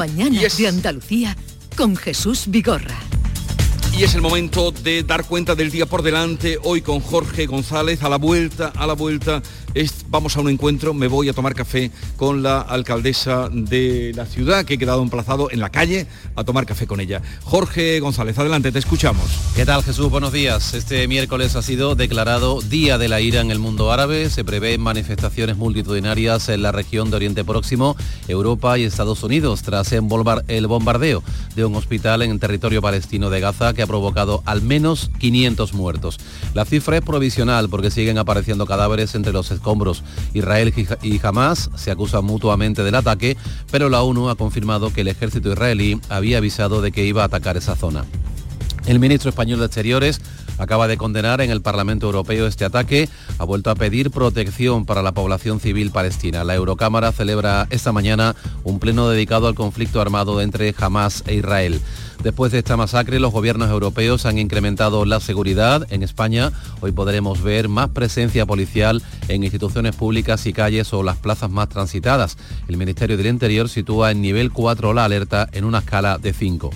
Mañana de Andalucía con Jesús Vigorra. Y es el momento de dar cuenta del día por delante, hoy con Jorge González, a la vuelta, a la vuelta, vamos a un encuentro, me voy a tomar café con la alcaldesa de la ciudad, que he quedado emplazado en la calle a tomar café con ella. Jorge González, adelante, te escuchamos. ¿Qué tal Jesús? Buenos días. Este miércoles ha sido declarado Día de la Ira en el mundo árabe. Se prevén manifestaciones multitudinarias en la región de Oriente Próximo, Europa y Estados Unidos, tras el bombardeo de un hospital en el territorio palestino de Gaza que ha provocado al menos 500 muertos. La cifra es provisional porque siguen apareciendo cadáveres entre los escombros. Israel y Hamas se acusan mutuamente del ataque, pero la ONU ha confirmado que el ejército israelí había avisado de que iba a atacar esa zona. El ministro español de Exteriores acaba de condenar en el Parlamento Europeo este ataque, ha vuelto a pedir protección para la población civil palestina. La Eurocámara celebra esta mañana un pleno dedicado al conflicto armado entre Hamas e Israel. Después de esta masacre, los gobiernos europeos han incrementado la seguridad. En España, hoy podremos ver más presencia policial en instituciones públicas y calles o las plazas más transitadas. El Ministerio del Interior sitúa en nivel 4 la alerta en una escala de 5.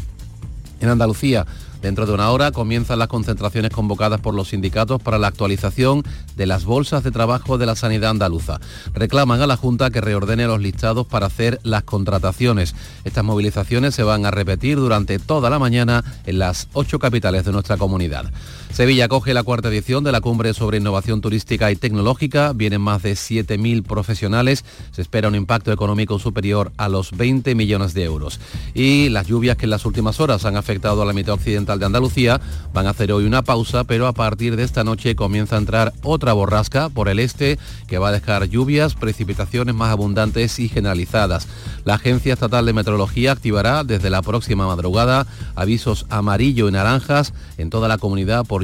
En Andalucía, Dentro de una hora comienzan las concentraciones convocadas por los sindicatos para la actualización de las bolsas de trabajo de la sanidad andaluza. Reclaman a la Junta que reordene los listados para hacer las contrataciones. Estas movilizaciones se van a repetir durante toda la mañana en las ocho capitales de nuestra comunidad. Sevilla coge la cuarta edición de la cumbre sobre innovación turística y tecnológica. Vienen más de 7.000 profesionales. Se espera un impacto económico superior a los 20 millones de euros. Y las lluvias que en las últimas horas han afectado a la mitad occidental de Andalucía van a hacer hoy una pausa, pero a partir de esta noche comienza a entrar otra borrasca por el este que va a dejar lluvias, precipitaciones más abundantes y generalizadas. La Agencia Estatal de Meteorología activará desde la próxima madrugada avisos amarillo y naranjas en toda la comunidad por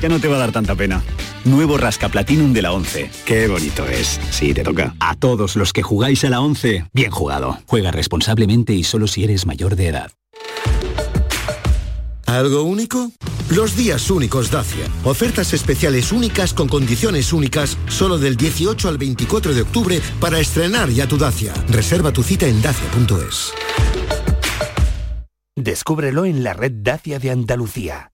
ya no te va a dar tanta pena. Nuevo Rasca Platinum de la 11. Qué bonito es. Sí, te toca. A todos los que jugáis a la 11, bien jugado. Juega responsablemente y solo si eres mayor de edad. ¿Algo único? Los días únicos Dacia. Ofertas especiales únicas con condiciones únicas solo del 18 al 24 de octubre para estrenar ya tu Dacia. Reserva tu cita en dacia.es. Descúbrelo en la red Dacia de Andalucía.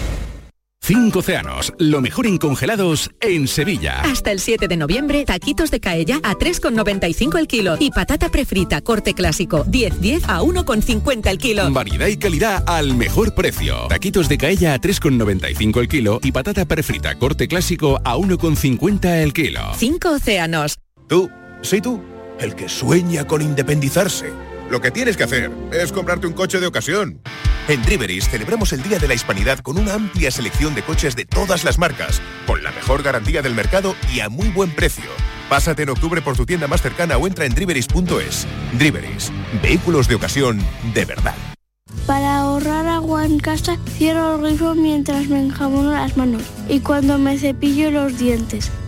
Cinco océanos, lo mejor en congelados en Sevilla. Hasta el 7 de noviembre, taquitos de caella a 3,95 el kilo y patata prefrita corte clásico 10-10 a 1,50 el kilo. Variedad y calidad al mejor precio. Taquitos de caella a 3,95 el kilo y patata prefrita corte clásico a 1,50 el kilo. Cinco océanos. Tú, sí tú, el que sueña con independizarse. Lo que tienes que hacer es comprarte un coche de ocasión. En Driveris celebramos el Día de la Hispanidad con una amplia selección de coches de todas las marcas, con la mejor garantía del mercado y a muy buen precio. Pásate en octubre por tu tienda más cercana o entra en driveris.es. Driveris, vehículos de ocasión de verdad. Para ahorrar agua en casa, cierro el grifo mientras me enjabono las manos y cuando me cepillo los dientes.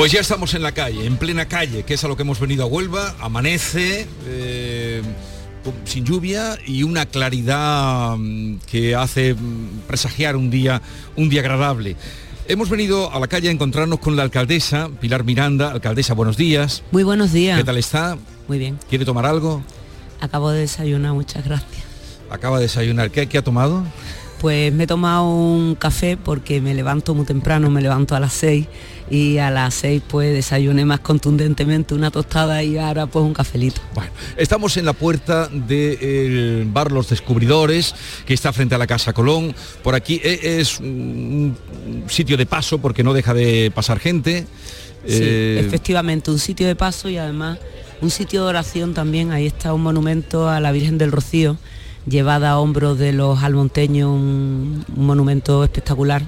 Pues ya estamos en la calle, en plena calle, que es a lo que hemos venido a Huelva. Amanece eh, sin lluvia y una claridad mm, que hace mm, presagiar un día, un día agradable. Hemos venido a la calle a encontrarnos con la alcaldesa, Pilar Miranda. Alcaldesa, buenos días. Muy buenos días. ¿Qué tal está? Muy bien. ¿Quiere tomar algo? Acabo de desayunar, muchas gracias. acaba de desayunar. ¿Qué, qué ha tomado? Pues me he tomado un café porque me levanto muy temprano, me levanto a las 6 y a las 6 pues desayuné más contundentemente una tostada y ahora pues un cafelito. Bueno, estamos en la puerta del bar Los Descubridores, que está frente a la Casa Colón. Por aquí e, es un sitio de paso porque no deja de pasar gente. Sí, Eh, efectivamente, un sitio de paso y además un sitio de oración también. Ahí está un monumento a la Virgen del Rocío, llevada a hombros de los almonteños, un, un monumento espectacular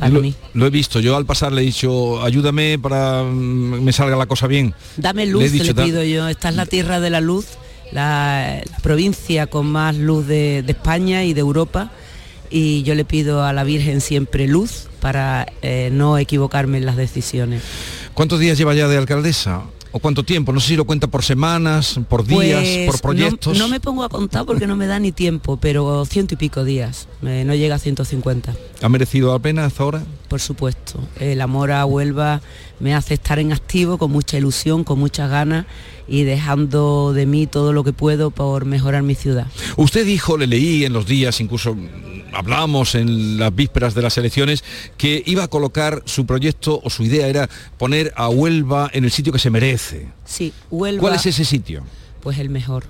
para lo, mí. lo he visto, yo al pasar le he dicho, ayúdame para mm, me salga la cosa bien. Dame Le luz, he le, dicho, da- pido yo. Esta es la tierra de la luz, la, la provincia con más luz de, de España y de Europa. Y yo le pido a la Virgen siempre luz para eh, no equivocarme en las decisiones. ¿Cuántos días lleva ya de alcaldesa? ¿O cuánto tiempo? No sé si lo cuenta por semanas, por días, Pues, por proyectos. No, no me pongo a contar porque no me da ni tiempo, pero ciento y pico días, eh, no llega a 150. ¿Ha merecido la pena hasta ahora? Por supuesto, el amor a Huelva me hace estar en activo con mucha ilusión, con muchas ganas y dejando de mí todo lo que puedo por mejorar mi ciudad. Usted dijo, le leí en los días, incluso hablamos en las vísperas de las elecciones, que iba a colocar su proyecto o su idea era poner a Huelva en el sitio que se merece. Sí, Huelva. ¿Cuál es ese sitio? Pues el mejor.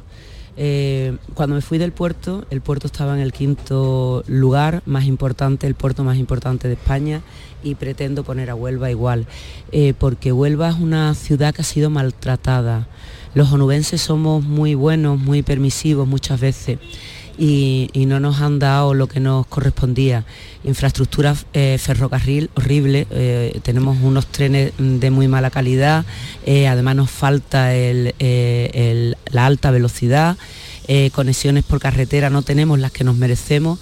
Eh, cuando me fui del puerto, el puerto estaba en el quinto lugar más importante, el puerto más importante de España y pretendo poner a Huelva igual, eh, porque Huelva es una ciudad que ha sido maltratada. Los onubenses somos muy buenos, muy permisivos muchas veces y, no nos han dado lo que nos correspondía. Infraestructura eh, ferrocarril horrible, eh, tenemos unos trenes de muy mala calidad, eh, además nos falta la alta velocidad, conexiones por carretera no tenemos las que nos merecemos.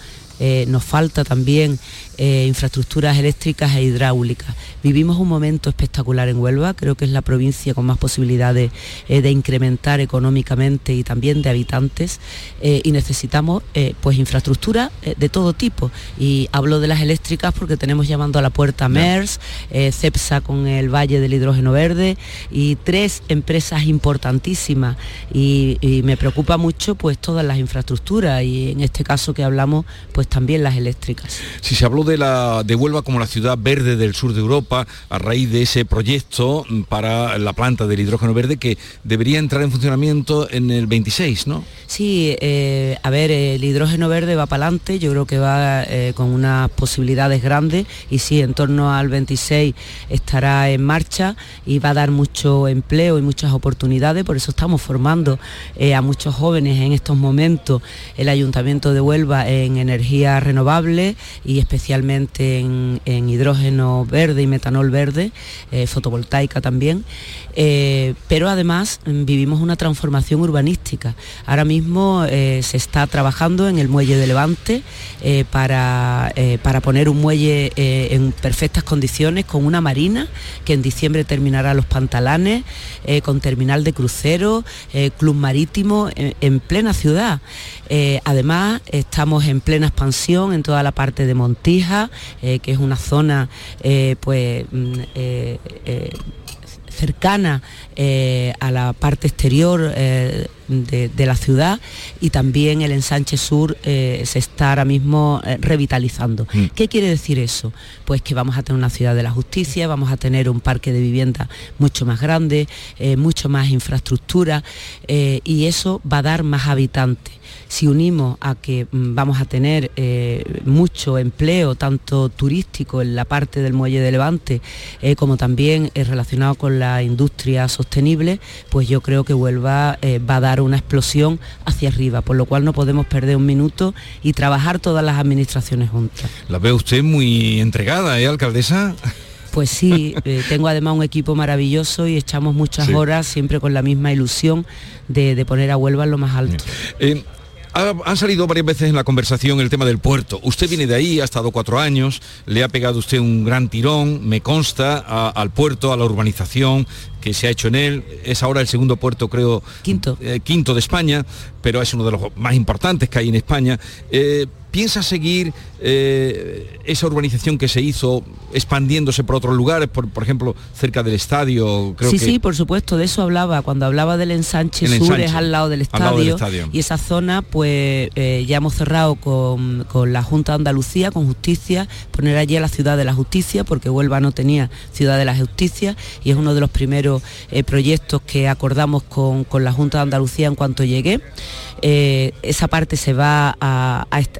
nos falta también eh, infraestructuras eléctricas e hidráulicas. Vivimos un momento espectacular en Huelva, creo que es la provincia con más posibilidades eh, de incrementar económicamente y también de habitantes eh, y necesitamos pues infraestructura de todo tipo. Y hablo de las eléctricas porque tenemos llamando a la puerta MERS, CEPSA con el Valle del Hidrógeno Verde y tres empresas importantísimas y, y me preocupa mucho pues todas las infraestructuras y en este caso que hablamos pues también las eléctricas. Si se habló de, la, de Huelva como la ciudad verde del sur de Europa a raíz de ese proyecto mm, para la planta del hidrógeno verde que debería entrar en funcionamiento en el 26, ¿no? Sí, eh, a ver, el hidrógeno verde va para adelante, yo creo que va eh, con unas posibilidades grandes y sí, en torno al 26 estará en marcha y va a dar mucho empleo y muchas oportunidades, por eso estamos formando eh, a muchos jóvenes en estos momentos el Ayuntamiento de Huelva en energía renovable y especialmente en, en hidrógeno verde y metanol verde, eh, fotovoltaica también, Eh, pero además mm, vivimos una transformación urbanística. Ahora mismo eh, se está trabajando en el muelle de Levante eh, para, para poner un muelle en perfectas condiciones con una marina que en diciembre terminará los pantalanes, con terminal de crucero, club marítimo en, en plena ciudad. Además, estamos en plena expansión en toda la parte de Montija, que es una zona pues, mm, cercana eh, a la parte exterior eh, de, de la ciudad y también el ensanche sur eh, se está ahora mismo eh, revitalizando. Mm. ¿Qué quiere decir eso? Pues que vamos a tener una ciudad de la justicia, vamos a tener un parque de vivienda mucho más grande, eh, mucho más infraestructura eh, y eso va a dar más habitantes. Si unimos a que mm, vamos a tener mucho empleo, tanto turístico en la parte del muelle de Levante, como también relacionado con la industria sostenible, pues yo creo que Huelva va a dar una explosión hacia arriba, por lo cual no podemos perder un minuto y trabajar todas las administraciones juntas. La ve usted muy entregada, ¿eh, alcaldesa? Pues sí, eh, tengo además un equipo maravilloso y echamos muchas Sí. horas siempre con la misma ilusión de, de poner a Huelva en lo más alto. Eh, ha, ha salido varias veces en la conversación el tema del puerto. Usted viene de ahí, ha estado cuatro años, le ha pegado usted un gran tirón, me consta, a- al puerto, a la urbanización que se ha hecho en él. Es ahora el segundo puerto, creo, quinto, quinto de España, pero es uno de los más importantes que hay en España. Eh, ¿Piensa seguir eh, esa urbanización que se hizo expandiéndose por otros lugares, por, por ejemplo, cerca del estadio? Creo sí, sí, por supuesto, de eso hablaba. Cuando hablaba del ensanche, sur es al lado del estadio, y esa zona pues eh, ya hemos cerrado con, con, la Junta de Andalucía, con Justicia, poner allí a la ciudad de la justicia, porque Huelva no tenía ciudad de la justicia y es uno de los primeros eh, proyectos que acordamos con, con la Junta de Andalucía en cuanto llegué. Eh, esa parte se va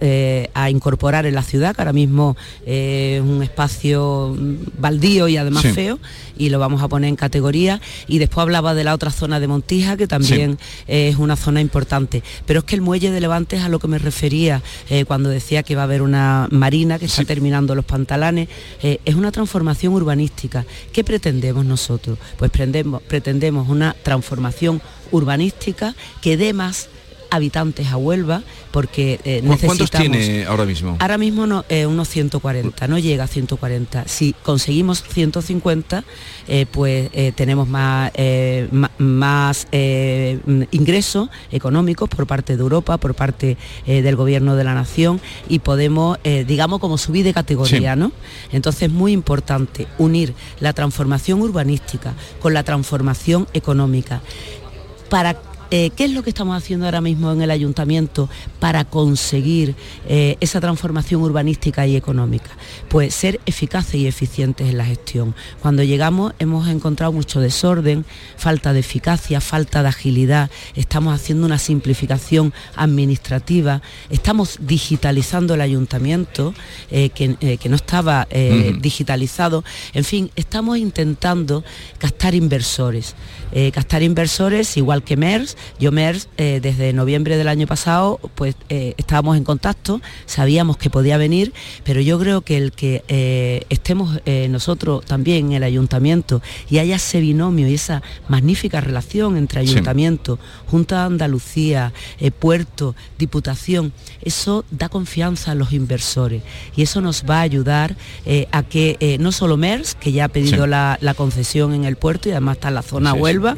eh, a, incorporar en la ciudad, que ahora mismo es un espacio baldío y además feo, y lo vamos a poner en categoría. Y después hablaba de la otra zona de Montija, que también es una zona importante. Pero es que el muelle de Levante es a lo que me refería eh, cuando decía que va a haber una marina que está terminando los pantalanes. es una transformación urbanística. ¿Qué pretendemos nosotros? Pues pretendemos, pretendemos una transformación urbanística que dé más habitantes a Huelva porque eh, ¿Cuántos tiene ahora mismo? Ahora mismo no, eh, unos 140, no llega a 140. Si conseguimos 150, eh, pues tenemos más, más ingresos económicos por parte de Europa, por parte del Gobierno de la Nación y podemos, digamos, como subir de categoría, ¿no? Entonces es muy importante unir la transformación urbanística con la transformación económica para eh, ¿Qué es lo que estamos haciendo ahora mismo en el ayuntamiento para conseguir eh, esa transformación urbanística y económica? Pues ser eficaces y eficientes en la gestión. Cuando llegamos hemos encontrado mucho desorden, falta de eficacia, falta de agilidad, estamos haciendo una simplificación administrativa, estamos digitalizando el ayuntamiento, eh, que, no estaba digitalizado, en fin, estamos intentando captar inversores. captar inversores igual que MERS, yo, MERS, eh, desde noviembre del año pasado, pues eh, estábamos en contacto, sabíamos que podía venir, pero yo creo que el que eh, estemos nosotros también en el ayuntamiento y haya ese binomio y esa magnífica relación entre ayuntamiento, Junta de Andalucía, Puerto, Diputación, eso da confianza a los inversores y eso nos va a ayudar a que no solo MERS, que ya ha pedido la, concesión en el puerto y además está en la zona Huelva,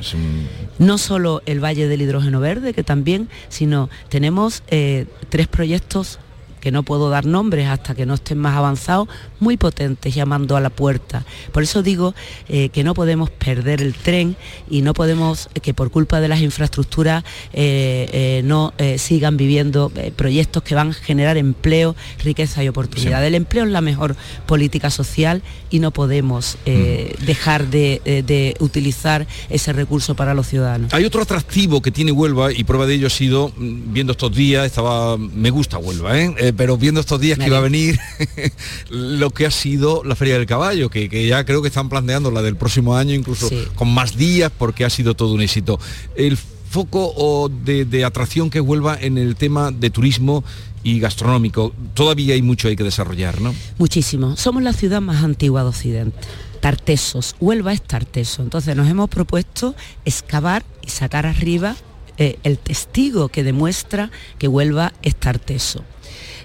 no solo el Valle del hidrógeno verde, que también, sino tenemos eh, tres proyectos que no puedo dar nombres hasta que no estén más avanzados, muy potentes llamando a la puerta. Por eso digo eh, que no podemos perder el tren y no podemos eh, que por culpa de las infraestructuras eh, no sigan viviendo proyectos que van a generar empleo, riqueza y oportunidad. El empleo es la mejor política social y no podemos mm. dejar de, utilizar ese recurso para los ciudadanos. Hay otro atractivo que tiene Huelva y prueba de ello ha sido, mm, viendo estos días, estaba, me gusta Huelva, pero viendo estos días que iba a venir lo que ha sido la Feria del Caballo, que, ya creo que están planteando la del próximo año, incluso con más días, porque ha sido todo un éxito. El foco de, atracción que vuelva en el tema de turismo y gastronómico, todavía hay mucho hay que desarrollar, ¿no? Muchísimo. Somos la ciudad más antigua de Occidente. Tartesos, Huelva es Tarteso. Entonces nos hemos propuesto excavar y sacar arriba eh, el testigo que demuestra que Huelva es Tarteso.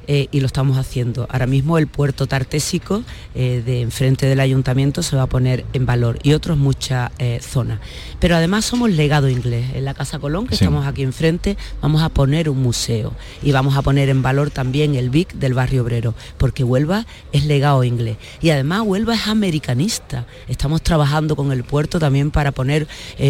Eh, y lo estamos haciendo. Ahora mismo el puerto tartésico eh, de enfrente del ayuntamiento se va a poner en valor y otros muchas eh, zonas. Pero además somos legado inglés. En la Casa Colón, que estamos aquí enfrente, vamos a poner un museo y vamos a poner en valor también el BIC del barrio obrero, porque Huelva es legado inglés. Y además Huelva es americanista. Estamos trabajando con el puerto también para poner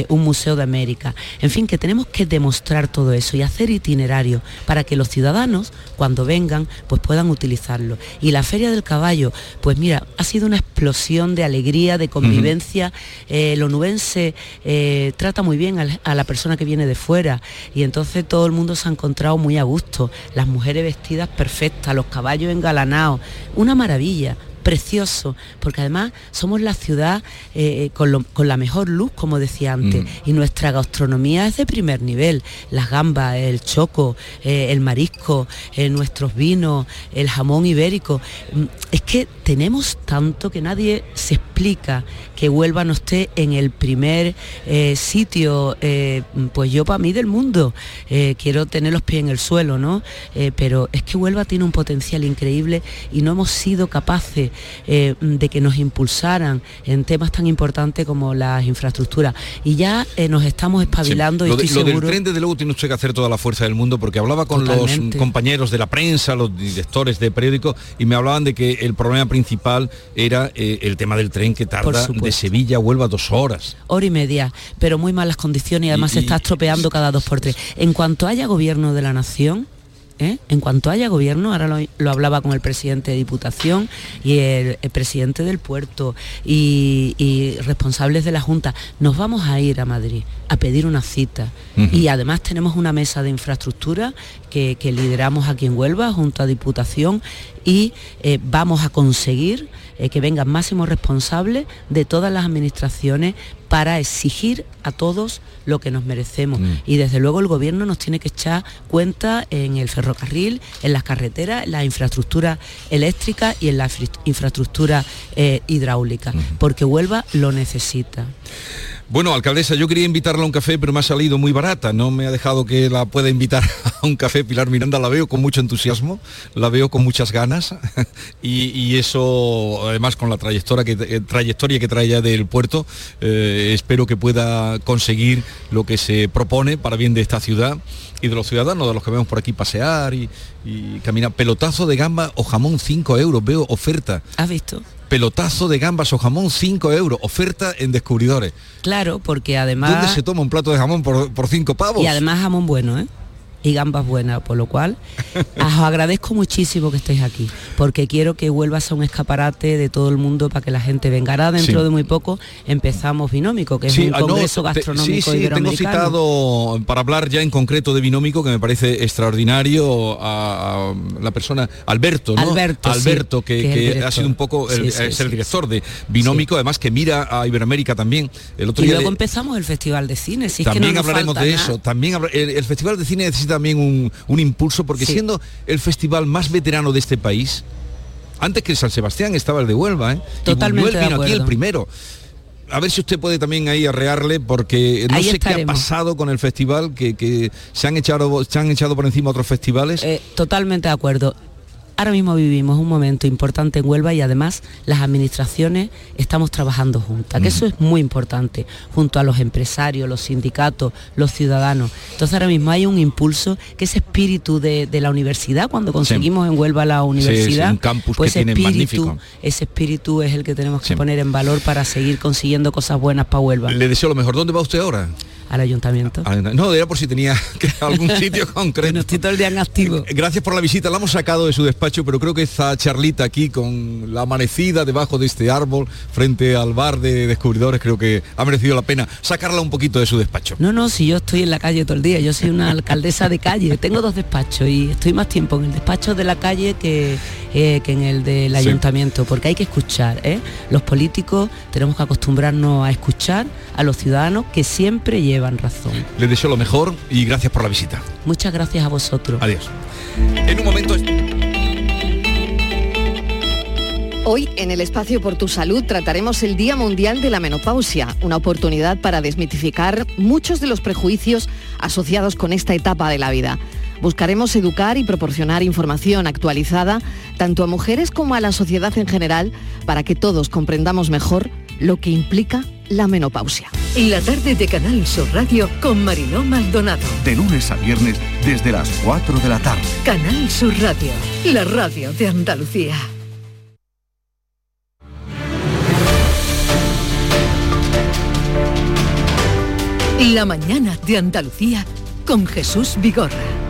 un museo de América. En fin, que tenemos que demostrar todo eso y hacer itinerarios para que los ciudadanos, cuando vengan, pues puedan utilizarlo. Y la Feria del Caballo, pues mira, ha sido una explosión de alegría, de convivencia. Eh, el onubense eh, trata muy bien a, la persona que viene de fuera y entonces todo el mundo se ha encontrado muy a gusto. Las mujeres vestidas perfectas, los caballos engalanados, una maravilla precioso, porque además somos la ciudad eh, con, la mejor luz, como decía antes, mm. y nuestra gastronomía es de primer nivel. Las gambas, el choco, eh, el marisco, eh, nuestros vinos, el jamón ibérico. Mm, es que tenemos tanto que nadie se explica que Huelva no esté en el primer sitio, pues yo para mí del mundo. quiero tener los pies en el suelo, ¿no? pero es que Huelva tiene un potencial increíble y no hemos sido capaces eh, de que nos impulsaran en temas tan importantes como las infraestructuras. Y ya eh, nos estamos espabilando y lo, de- estoy lo del seguro. tren, desde luego, tiene usted que hacer toda la fuerza del mundo, porque hablaba con Totalmente. los compañeros de la prensa, los directores de periódicos, y me hablaban de que el problema principal era eh, el tema del tren que tarda de. Sevilla a Huelva dos horas. hora y media, pero muy malas condiciones y además Y- se está estropeando cada dos por tres. En cuanto haya gobierno de la nación, ¿eh? en cuanto haya gobierno, ahora lo, lo hablaba con el presidente de Diputación y el, el presidente del puerto y, y responsables de la Junta, nos vamos a ir a Madrid a pedir una cita. Y además tenemos una mesa de infraestructura que, que lideramos aquí en Huelva junto a Diputación y eh, vamos a conseguir eh, que vengan máximos responsables de todas las administraciones para exigir a todos lo que nos merecemos. Y desde luego el gobierno nos tiene que echar cuenta en el ferrocarril, en las carreteras, en la infraestructura eléctrica y en la infra- infraestructura eh, hidráulica, porque Huelva lo necesita. Bueno, alcaldesa, yo quería invitarla a un café, pero me ha salido muy barata. No me ha dejado que la pueda invitar a un café. Pilar Miranda la veo con mucho entusiasmo, la veo con muchas ganas y, eso, además, con la trayectoria que, eh, trae ya del puerto, eh, espero que pueda conseguir lo que se propone para bien de esta ciudad y de los ciudadanos, de los que vemos por aquí pasear y, y caminar. Pelotazo de gamba o jamón 5 euros, veo oferta. ¿Has visto? Pelotazo de gambas o jamón 5 euros, oferta en descubridores. Claro, porque además... ¿Dónde se toma un plato de jamón por, por cinco pavos? Y además jamón bueno, ¿eh? Y gambas buenas, por lo cual os agradezco muchísimo que estéis aquí, porque quiero que vuelvas a un escaparate de todo el mundo para que la gente venga. Ahora dentro Sí. de muy poco empezamos Binómico, que es Sí, un ah, no, congreso te- gastronómico Sí, tengo citado para hablar ya en concreto de Binómico, que me parece extraordinario, a, a la persona, Alberto, ¿no? Alberto, que, ha sido un poco, el, es el director de Binómico, además que mira a Iberoamérica también. El otro Y día luego empezamos el Festival de Cine, si es que también no hablaremos de nada. eso. También el, el Festival de Cine necesita también un, un impulso, porque Sí. siendo el festival más veterano de este país, antes que el San Sebastián estaba el de Huelva, ¿eh? Y Totalmente de vino aquí el primero. A ver si usted puede también ahí arrearle, porque no Ahí sé qué ha pasado con el festival, que, que se, han echado, se han echado por encima otros festivales. Eh, totalmente de acuerdo. Ahora mismo vivimos un momento importante en Huelva y además las administraciones estamos trabajando juntas, que eso es muy importante, junto a los empresarios, los sindicatos, los ciudadanos. Entonces ahora mismo hay un impulso que ese espíritu de, de la universidad, cuando conseguimos en Huelva la universidad, un campus pues que ese tiene espíritu, magnífico. ese espíritu es el que tenemos que Sí. poner en valor para seguir consiguiendo cosas buenas para Huelva. Le deseo lo mejor. ¿Dónde va usted ahora? Al ayuntamiento. No, era por si tenía que- algún sitio concreto. estoy todo el día en activo. Gracias por la visita. La hemos sacado de su despacho, pero creo que esta charlita aquí con la amanecida debajo de este árbol frente al bar de descubridores creo que ha merecido la pena sacarla un poquito de su despacho. No, no, si yo estoy en la calle todo el día, yo soy una alcaldesa de calle, tengo dos despachos y estoy más tiempo en el despacho de la calle que, eh, que en el del Sí. ayuntamiento, porque hay que escuchar, ¿eh? Los políticos tenemos que acostumbrarnos a escuchar a los ciudadanos que siempre llevan razón. Les deseo lo mejor y gracias por la visita. Muchas gracias a vosotros. Adiós. En un momento... Hoy en el espacio por tu salud trataremos el Día Mundial de la Menopausia, una oportunidad para desmitificar muchos de los prejuicios asociados con esta etapa de la vida. Buscaremos educar y proporcionar información actualizada tanto a mujeres como a la sociedad en general para que todos comprendamos mejor lo que implica la menopausia. La tarde de Canal Sur Radio con Mariló Maldonado. De lunes a viernes desde las 4 de la tarde. Canal Sur Radio, la radio de Andalucía. La mañana de Andalucía con Jesús Vigorra.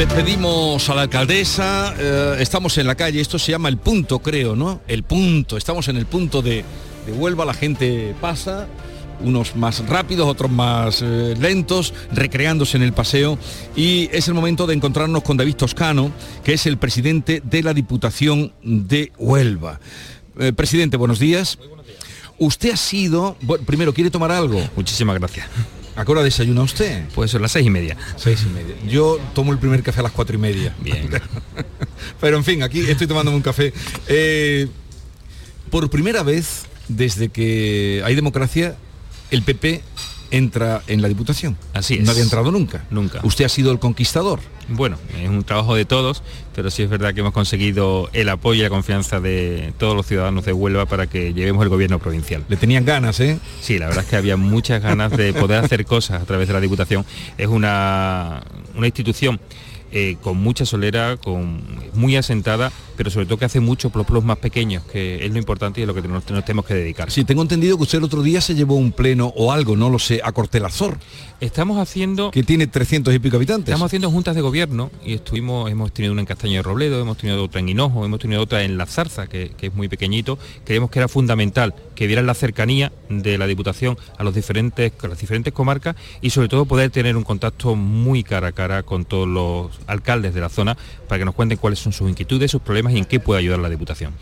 Despedimos a la alcaldesa, eh, estamos en la calle, esto se llama el punto, creo, ¿no? El punto, estamos en el punto de, de Huelva, la gente pasa, unos más rápidos, otros más eh, lentos, recreándose en el paseo y es el momento de encontrarnos con David Toscano, que es el presidente de la Diputación de Huelva. Eh, presidente, buenos días. Usted ha sido, bueno, primero, ¿quiere tomar algo? Muchísimas gracias. ¿A qué hora desayuna usted? Pues son las seis y media. Seis y media. Yo tomo el primer café a las cuatro y media. Bien. Pero en fin, aquí estoy tomándome un café. Eh, por primera vez, desde que hay democracia, el PP entra en la Diputación. Así es. No había entrado nunca. Nunca. Usted ha sido el conquistador. Bueno, es un trabajo de todos, pero sí es verdad que hemos conseguido el apoyo y la confianza de todos los ciudadanos de Huelva para que llevemos el gobierno provincial. Le tenían ganas, ¿eh? Sí, la verdad es que había muchas ganas de poder hacer cosas a través de la Diputación. Es una, una institución eh, con mucha solera, con, muy asentada, pero sobre todo que hace mucho por los pueblos más pequeños, que es lo importante y es lo que nos, nos tenemos que dedicar. Sí, tengo entendido que usted el otro día se llevó un pleno o algo, no lo sé, a Cortelazor. Estamos haciendo... Que tiene 300 y pico habitantes. Estamos haciendo juntas de gobierno y estuvimos, hemos tenido una en Castaño de Robledo, hemos tenido otra en Hinojo, hemos tenido otra en La Zarza, que, que es muy pequeñito. Creemos que era fundamental que vieran la cercanía de la Diputación a, los diferentes, a las diferentes comarcas y sobre todo poder tener un contacto muy cara a cara con todos los alcaldes de la zona para que nos cuenten cuáles son sus inquietudes, sus problemas y en qué puede ayudar la Diputación.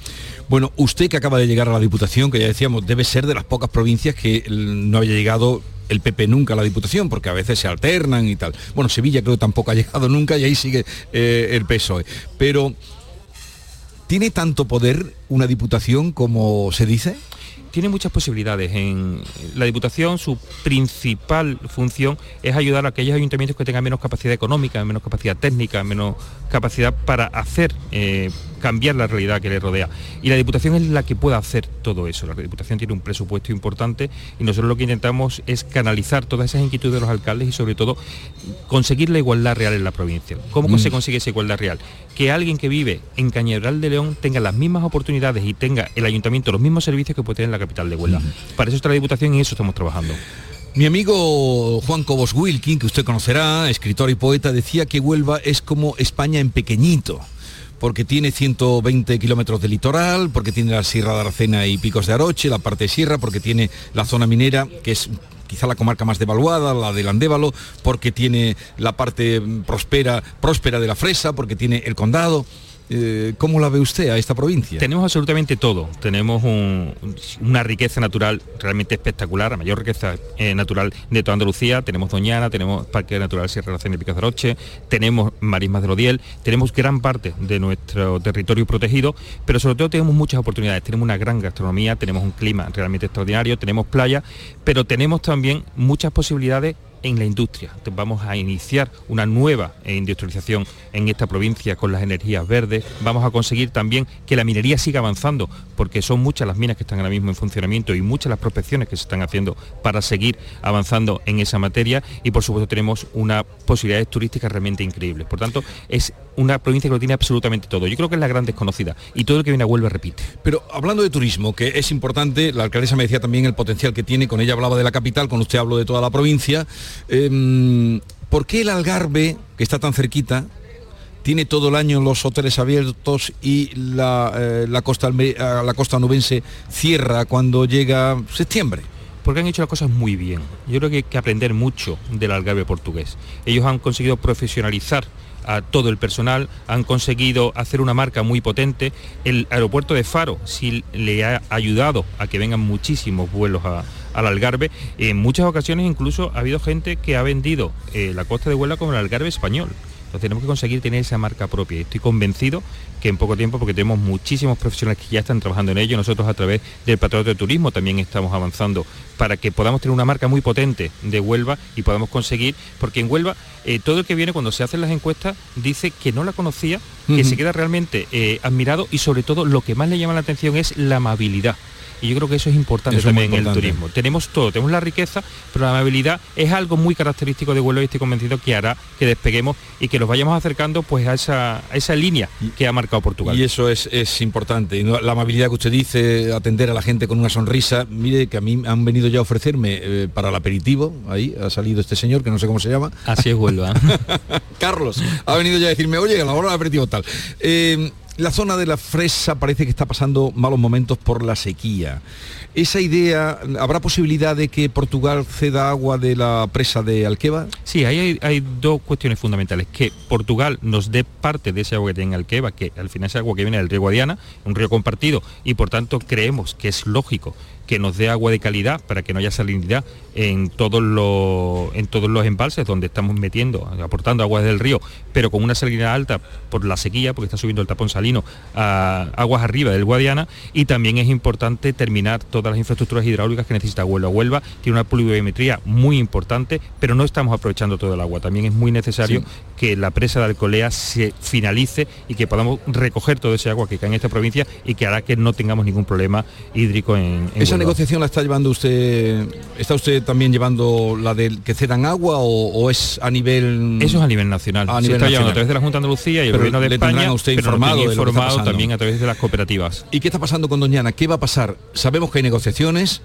Bueno, usted que acaba de llegar a la Diputación, que ya decíamos, debe ser de las pocas provincias que no haya llegado el PP nunca la Diputación, porque a veces se alternan y tal. Bueno, Sevilla creo tampoco ha llegado nunca y ahí sigue eh, el PSOE. Pero, ¿tiene tanto poder una Diputación como se dice? Tiene muchas posibilidades. En la Diputación su principal función es ayudar a aquellos ayuntamientos que tengan menos capacidad económica, menos capacidad técnica, menos capacidad para hacer eh, cambiar la realidad que le rodea. Y la Diputación es la que puede hacer todo eso. La Diputación tiene un presupuesto importante y nosotros lo que intentamos es canalizar todas esas inquietudes de los alcaldes y sobre todo conseguir la igualdad real en la provincia. ¿Cómo Mm. se consigue esa igualdad real? Que alguien que vive en Cañaveral de León tenga las mismas oportunidades y tenga el ayuntamiento los mismos servicios que puede tener en la capital de Huelva. Para eso está la Diputación y eso estamos trabajando. Mi amigo Juan Cobos Wilkin, que usted conocerá, escritor y poeta, decía que Huelva es como España en pequeñito porque tiene 120 kilómetros de litoral, porque tiene la Sierra de Aracena y Picos de Aroche, la parte de sierra, porque tiene la zona minera, que es quizá la comarca más devaluada, la del Andévalo, porque tiene la parte mm, próspera, próspera de la Fresa, porque tiene el condado. Eh, ¿Cómo la ve usted a esta provincia? Tenemos absolutamente todo. Tenemos un- una riqueza natural realmente espectacular, la mayor riqueza eh, natural de toda Andalucía. Tenemos Doñana, tenemos Parque Natural Sierra Aracena y Picos de Aroche, tenemos Marismas de Lodiel, tenemos gran parte de nuestro territorio protegido, pero sobre todo tenemos muchas oportunidades. Tenemos una gran gastronomía, tenemos un clima realmente extraordinario, tenemos playa, pero tenemos también muchas posibilidades en la industria. Vamos a iniciar una nueva eh, industrialización en esta provincia con las energías verdes. Vamos a conseguir también que la minería siga avanzando, porque son muchas las minas que están ahora mismo en funcionamiento y muchas las prospecciones que se están haciendo para seguir avanzando en esa materia. Y por supuesto tenemos unas posibilidades turísticas realmente increíbles. Por tanto, es una provincia que lo tiene absolutamente todo. Yo creo que es la gran desconocida y todo el que viene a Huelva repite. Pero hablando de turismo, que es importante, la alcaldesa me decía también el potencial que tiene, con ella hablaba de la capital, con usted hablo de toda la provincia. Em, ¿Por qué el Algarve, que está tan cerquita, tiene todo el año los hoteles abiertos y la, eh, la costa, eh, la costa nubense cierra cuando llega septiembre? porque han hecho las cosas muy bien. Yo creo que hay que aprender mucho del algarve portugués. Ellos han conseguido profesionalizar a todo el personal, han conseguido hacer una marca muy potente. El aeropuerto de Faro sí le ha ayudado a que vengan muchísimos vuelos a- al Algarve. En muchas ocasiones incluso ha habido gente que ha vendido eh, la costa de Huelva como el Algarve español. Entonces tenemos que conseguir tener esa marca propia. Estoy convencido que en poco tiempo, porque tenemos muchísimos profesionales que ya están trabajando en ello, nosotros a través del patronato de turismo también estamos avanzando para que podamos tener una marca muy potente de Huelva y podamos conseguir, porque en Huelva eh, todo el que viene cuando se hacen las encuestas dice que no la conocía, que se queda realmente eh, admirado y sobre todo lo que más le llama la atención es la amabilidad. Y yo creo que eso es importante Eso también en el turismo. Tenemos todo, tenemos la riqueza, pero la amabilidad es algo muy característico de Huelva y estoy convencido que hará que despeguemos y que nos vayamos acercando pues a esa, a esa línea que ha marcado Portugal. Y eso es, es importante. Y no- La amabilidad que usted dice, atender a la gente con una sonrisa. Mire que a mí han venido ya a ofrecerme eh, para el aperitivo. Ahí ha salido este señor, que no sé cómo se llama. Así es Huelva. Carlos ha venido ya a decirme, oye, a la hora del aperitivo tal. Eh, la zona de la fresa parece que está pasando malos momentos por la sequía. Esa idea, ¿habrá posibilidad de que Portugal ceda agua de la presa de Alqueva? Sí, hay, hay dos cuestiones fundamentales. Que Portugal nos dé parte de ese agua que tiene en Alqueva, que al final es agua que viene del río Guadiana, un río compartido, y por tanto creemos que es lógico que nos dé agua de calidad para que no haya salinidad en todos los en todos los embalses donde estamos metiendo, aportando agua del río, pero con una salinidad alta por la sequía, porque está subiendo el tapón salino a aguas arriba del Guadiana y también es importante terminar todas las infraestructuras hidráulicas que necesita Huelva. Huelva tiene una pluviometría muy importante, pero no estamos aprovechando todo el agua. También es muy necesario que la presa de Alcolea se finalice y que podamos recoger todo ese agua que cae en esta provincia y que hará que no tengamos ningún problema hídrico en, ¿Esa negociación la está llevando usted, está usted también llevando la del que cedan agua o, es a nivel... Eso es a nivel nacional. A se está llevando a través de la Junta de Andalucía y el Gobierno de España, usted informado, informado también a través de las cooperativas. ¿Y qué está pasando con Doñana? ¿Qué va a pasar? Sabemos que hay negociaciones,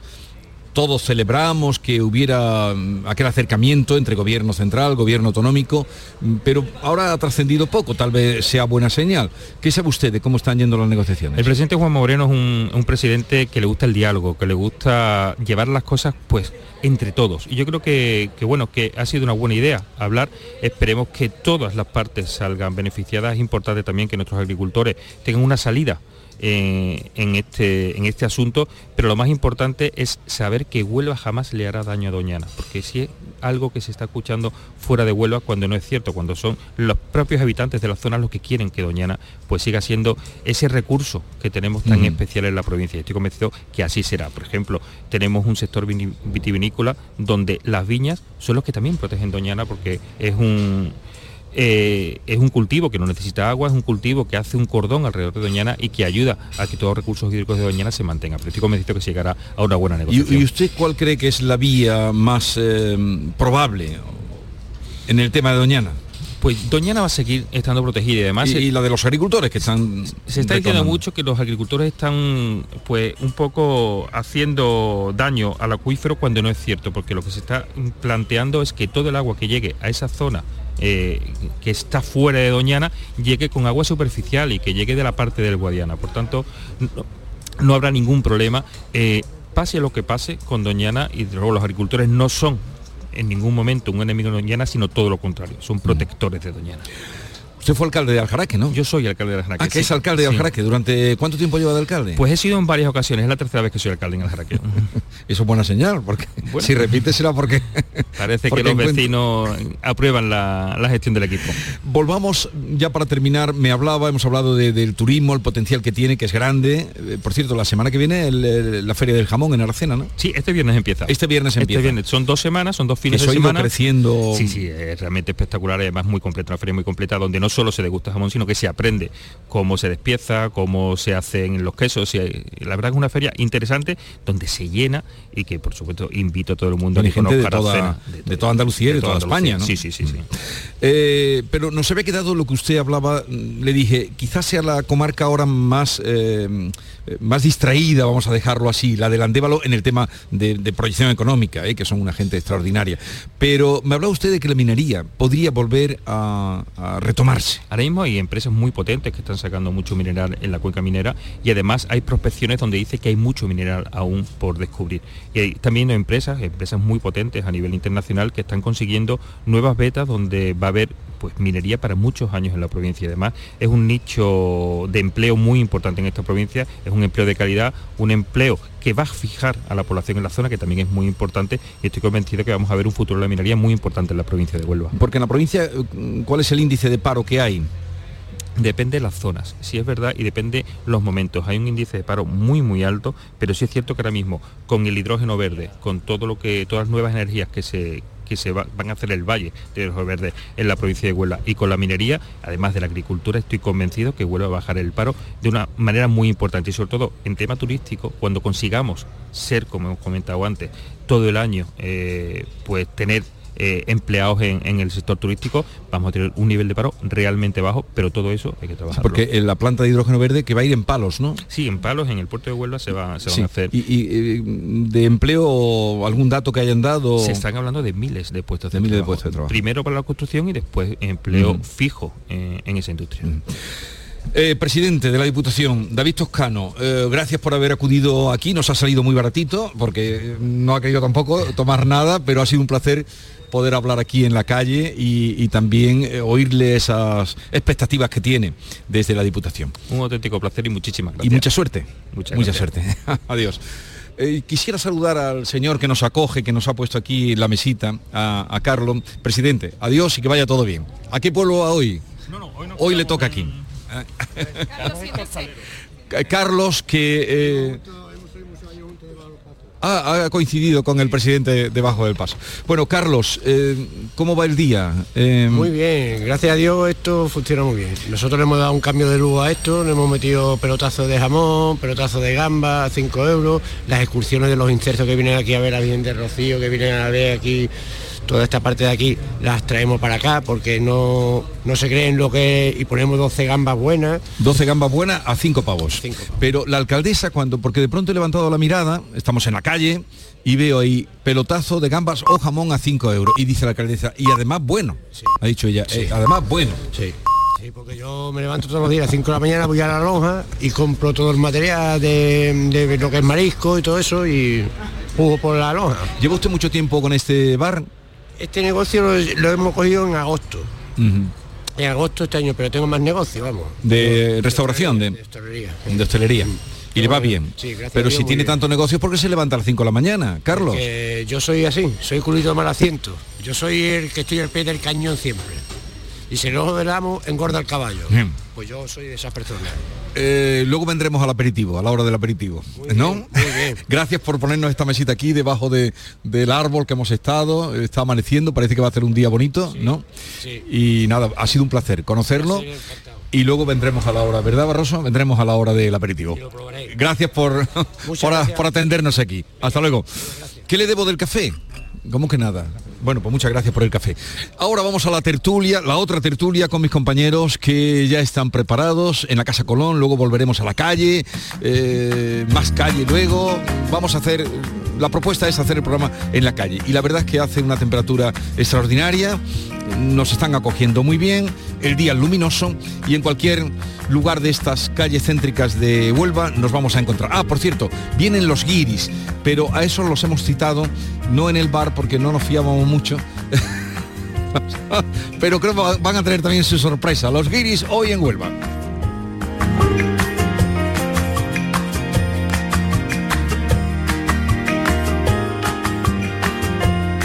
todos celebramos que hubiera mm, aquel acercamiento entre gobierno central, gobierno autonómico, mm, pero ahora ha trascendido poco, tal vez sea buena señal. ¿Qué sabe usted de cómo están yendo las negociaciones? El presidente Juan Moreno es un, presidente que le gusta el diálogo, que le gusta llevar las cosas pues entre todos. Y yo creo que, bueno, que ha sido una buena idea hablar. Esperemos que todas las partes salgan beneficiadas. Es importante también que nuestros agricultores tengan una salida eh, en, este, en este asunto, pero lo más importante es saber que Huelva jamás le hará daño a Doñana, porque si es algo que se está escuchando fuera de Huelva cuando no es cierto, cuando son los propios habitantes de la zona los que quieren que Doñana pues siga siendo ese recurso que tenemos tan especial en la provincia. Estoy convencido que así será. Por ejemplo, tenemos un sector vitivinícola donde las viñas son los que también protegen Doñana porque es un eh, es un cultivo que no necesita agua, es un cultivo que hace un cordón alrededor de Doñana y que ayuda a que todos los recursos hídricos de Doñana se mantengan. Pero estoy convencido que se llegará a una buena negociación. ¿Y, usted cuál cree que es la vía más eh, probable en el tema de Doñana? Pues Doñana va a seguir estando protegida y además... Y, la de los agricultores que están... Se está diciendo mucho que los agricultores están pues un poco haciendo daño al acuífero cuando no es cierto, porque lo que se está planteando es que todo el agua que llegue a esa zona eh, que está fuera de Doñana llegue con agua superficial y que llegue de la parte del Guadiana. Por tanto, no, habrá ningún problema. Eh, pase lo que pase con Doñana y luego los agricultores no son en ningún momento un enemigo de Doñana, sino todo lo contrario, son protectores de Doñana. Usted fue alcalde de Aljaraque, ¿no? Yo soy alcalde de Aljaraque. Ah, que es alcalde de Aljaraque. ¿Durante cuánto tiempo lleva de alcalde? Pues he sido en varias ocasiones. Es la tercera vez que soy alcalde en Aljaraque. Eso es buena señal, porque si repite será porque... Parece que los vecinos aprueban la, gestión del equipo. Volvamos ya para terminar. Me hablaba, hemos hablado del turismo, el potencial que tiene, que es grande. Eh, por cierto, la semana que viene la Feria del Jamón en Aracena, ¿no? Sí, este viernes empieza. Este viernes este empieza. Son dos semanas, son dos fines de semana. creciendo. Sí, sí, es realmente espectacular. Además muy completa, una feria muy completa, donde no solo se degusta jamón, sino que se aprende cómo se despieza, cómo se hacen los quesos. Y la verdad es una feria interesante donde se llena y que por supuesto invito a todo el mundo a que gente de toda, de, toda Andalucía y de, toda, España. Sí, sí, sí. sí. Eh, pero nos había quedado lo que usted hablaba, le dije, quizás sea la comarca ahora más, eh, más distraída, vamos a dejarlo así, la del Andévalo en el tema de, proyección económica, eh, que son una gente extraordinaria. Pero me hablaba usted de que la minería podría volver a, a retomarse. Ahora mismo hay empresas muy potentes que están sacando mucho mineral en la cuenca minera y además hay prospecciones donde dice que hay mucho mineral aún por descubrir. Y hay también empresas, empresas muy potentes a nivel internacional que están consiguiendo nuevas vetas donde va a haber pues minería para muchos años en la provincia. Además es un nicho de empleo muy importante en esta provincia, es un empleo de calidad, un empleo que va a fijar a la población en la zona, que también es muy importante, y estoy convencido que vamos a ver un futuro de la minería muy importante en la provincia de Huelva. Porque en la provincia, ¿cuál es el índice de paro que hay? Depende de las zonas, sí es verdad, y depende los momentos. Hay un índice de paro muy muy alto, pero sí es cierto que ahora mismo con el hidrógeno verde, con todo lo que, todas las nuevas energías que se que se van a hacer el valle de hidrógeno verde en la provincia de Huelva y con la minería, además de la agricultura, estoy convencido que vuelve a bajar el paro de una manera muy importante y sobre todo en tema turístico, cuando consigamos ser, como hemos comentado antes, todo el año, eh, pues tener eh, empleados en, el sector turístico, vamos a tener un nivel de paro realmente bajo, pero todo eso hay que trabajar. Porque en la planta de hidrógeno verde que va a ir en palos, ¿no? Sí, en palos, en el puerto de Huelva se, va, van a hacer. ¿Y, de empleo algún dato que hayan dado? Se están hablando de miles de puestos de, miles de puestos de trabajo. Primero para la construcción y después empleo fijo en, esa industria. Eh, presidente de la Diputación, David Toscano, eh, gracias por haber acudido aquí. Nos ha salido muy baratito porque no ha querido tampoco tomar nada, pero ha sido un placer poder hablar aquí en la calle y, también eh, oírle esas expectativas que tiene desde la Diputación. Un auténtico placer y muchísimas gracias. Y mucha suerte. Mucha suerte. Adiós. Eh, quisiera saludar al señor que nos acoge, que nos ha puesto aquí la mesita, a, Carlos. Presidente, adiós y que vaya todo bien. ¿A qué pueblo va hoy? hoy, le toca aquí. Carlos, que eh, ha, ha coincidido con el presidente debajo del paso. Bueno, Carlos, eh, ¿cómo va el día? Eh, Muy bien, gracias a Dios esto funciona muy bien. Nosotros le hemos dado un cambio de luz a esto, le hemos metido pelotazos de jamón, pelotazos de gamba, 5 euros, las excursiones de los insertos que vienen aquí a ver a Virgen de Rocío, que vienen a ver aquí toda esta parte de aquí las traemos para acá porque no, no se creen lo que es y ponemos 12 gambas buenas. 12 gambas buenas a 5 pavos. Pero la alcaldesa cuando, porque de pronto he levantado la mirada, estamos en la calle y veo ahí pelotazo de gambas o jamón a 5 euros. Y dice la alcaldesa, y además bueno, ha dicho ella, eh, además bueno. Sí. Sí, porque yo me levanto todos los días a las 5 de la mañana, voy a la lonja y compro todo el material de, de lo que es marisco y todo eso y jugo por la lonja. ¿Lleva usted mucho tiempo con este bar? Este negocio lo, lo hemos cogido en agosto. En agosto este año, pero tengo más negocio, vamos. De restauración, de, hostelería. de hostelería. Y le va bien. Sí, Pero Dios, si tiene bien. tanto negocio, ¿por qué se levanta a las 5 de la mañana, Carlos? Yo soy así, soy culito mal asiento. Yo soy el que estoy al pie del cañón siempre. Y si el ojo del amo engorda el caballo. Bien. Pues yo soy de esas personas. Eh, luego vendremos al aperitivo, a la hora del aperitivo. ¿No? Gracias por ponernos esta mesita aquí debajo de- del árbol que hemos estado. Está amaneciendo, parece que va a ser un día bonito, ¿no? Y nada, ha sido un placer conocerlo. Y luego vendremos a la hora, ¿verdad, Barroso? Vendremos a la hora del aperitivo. Gracias por, por, a- por atendernos aquí. Hasta luego. ¿Qué le debo del café? ¿Cómo que nada? Bueno, pues muchas gracias por el café. Ahora vamos a la tertulia, la otra tertulia con mis compañeros que ya están preparados en la Casa Colón, luego volveremos a la calle, eh, más calle luego. Vamos a hacer, la propuesta es hacer el programa en la calle. Y la verdad es que hace una temperatura extraordinaria, nos están acogiendo muy bien, el día luminoso y en cualquier lugar de estas calles céntricas de Huelva nos vamos a encontrar. Ah, por cierto, vienen los guiris, pero a esos los hemos citado no en el bar porque no nos fiábamos mucho. pero creo que van a tener también su sorpresa. Los guiris hoy en Huelva.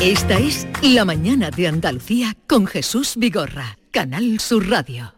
Esta es La mañana de Andalucía con Jesús Vigorra, Canal Sur Radio.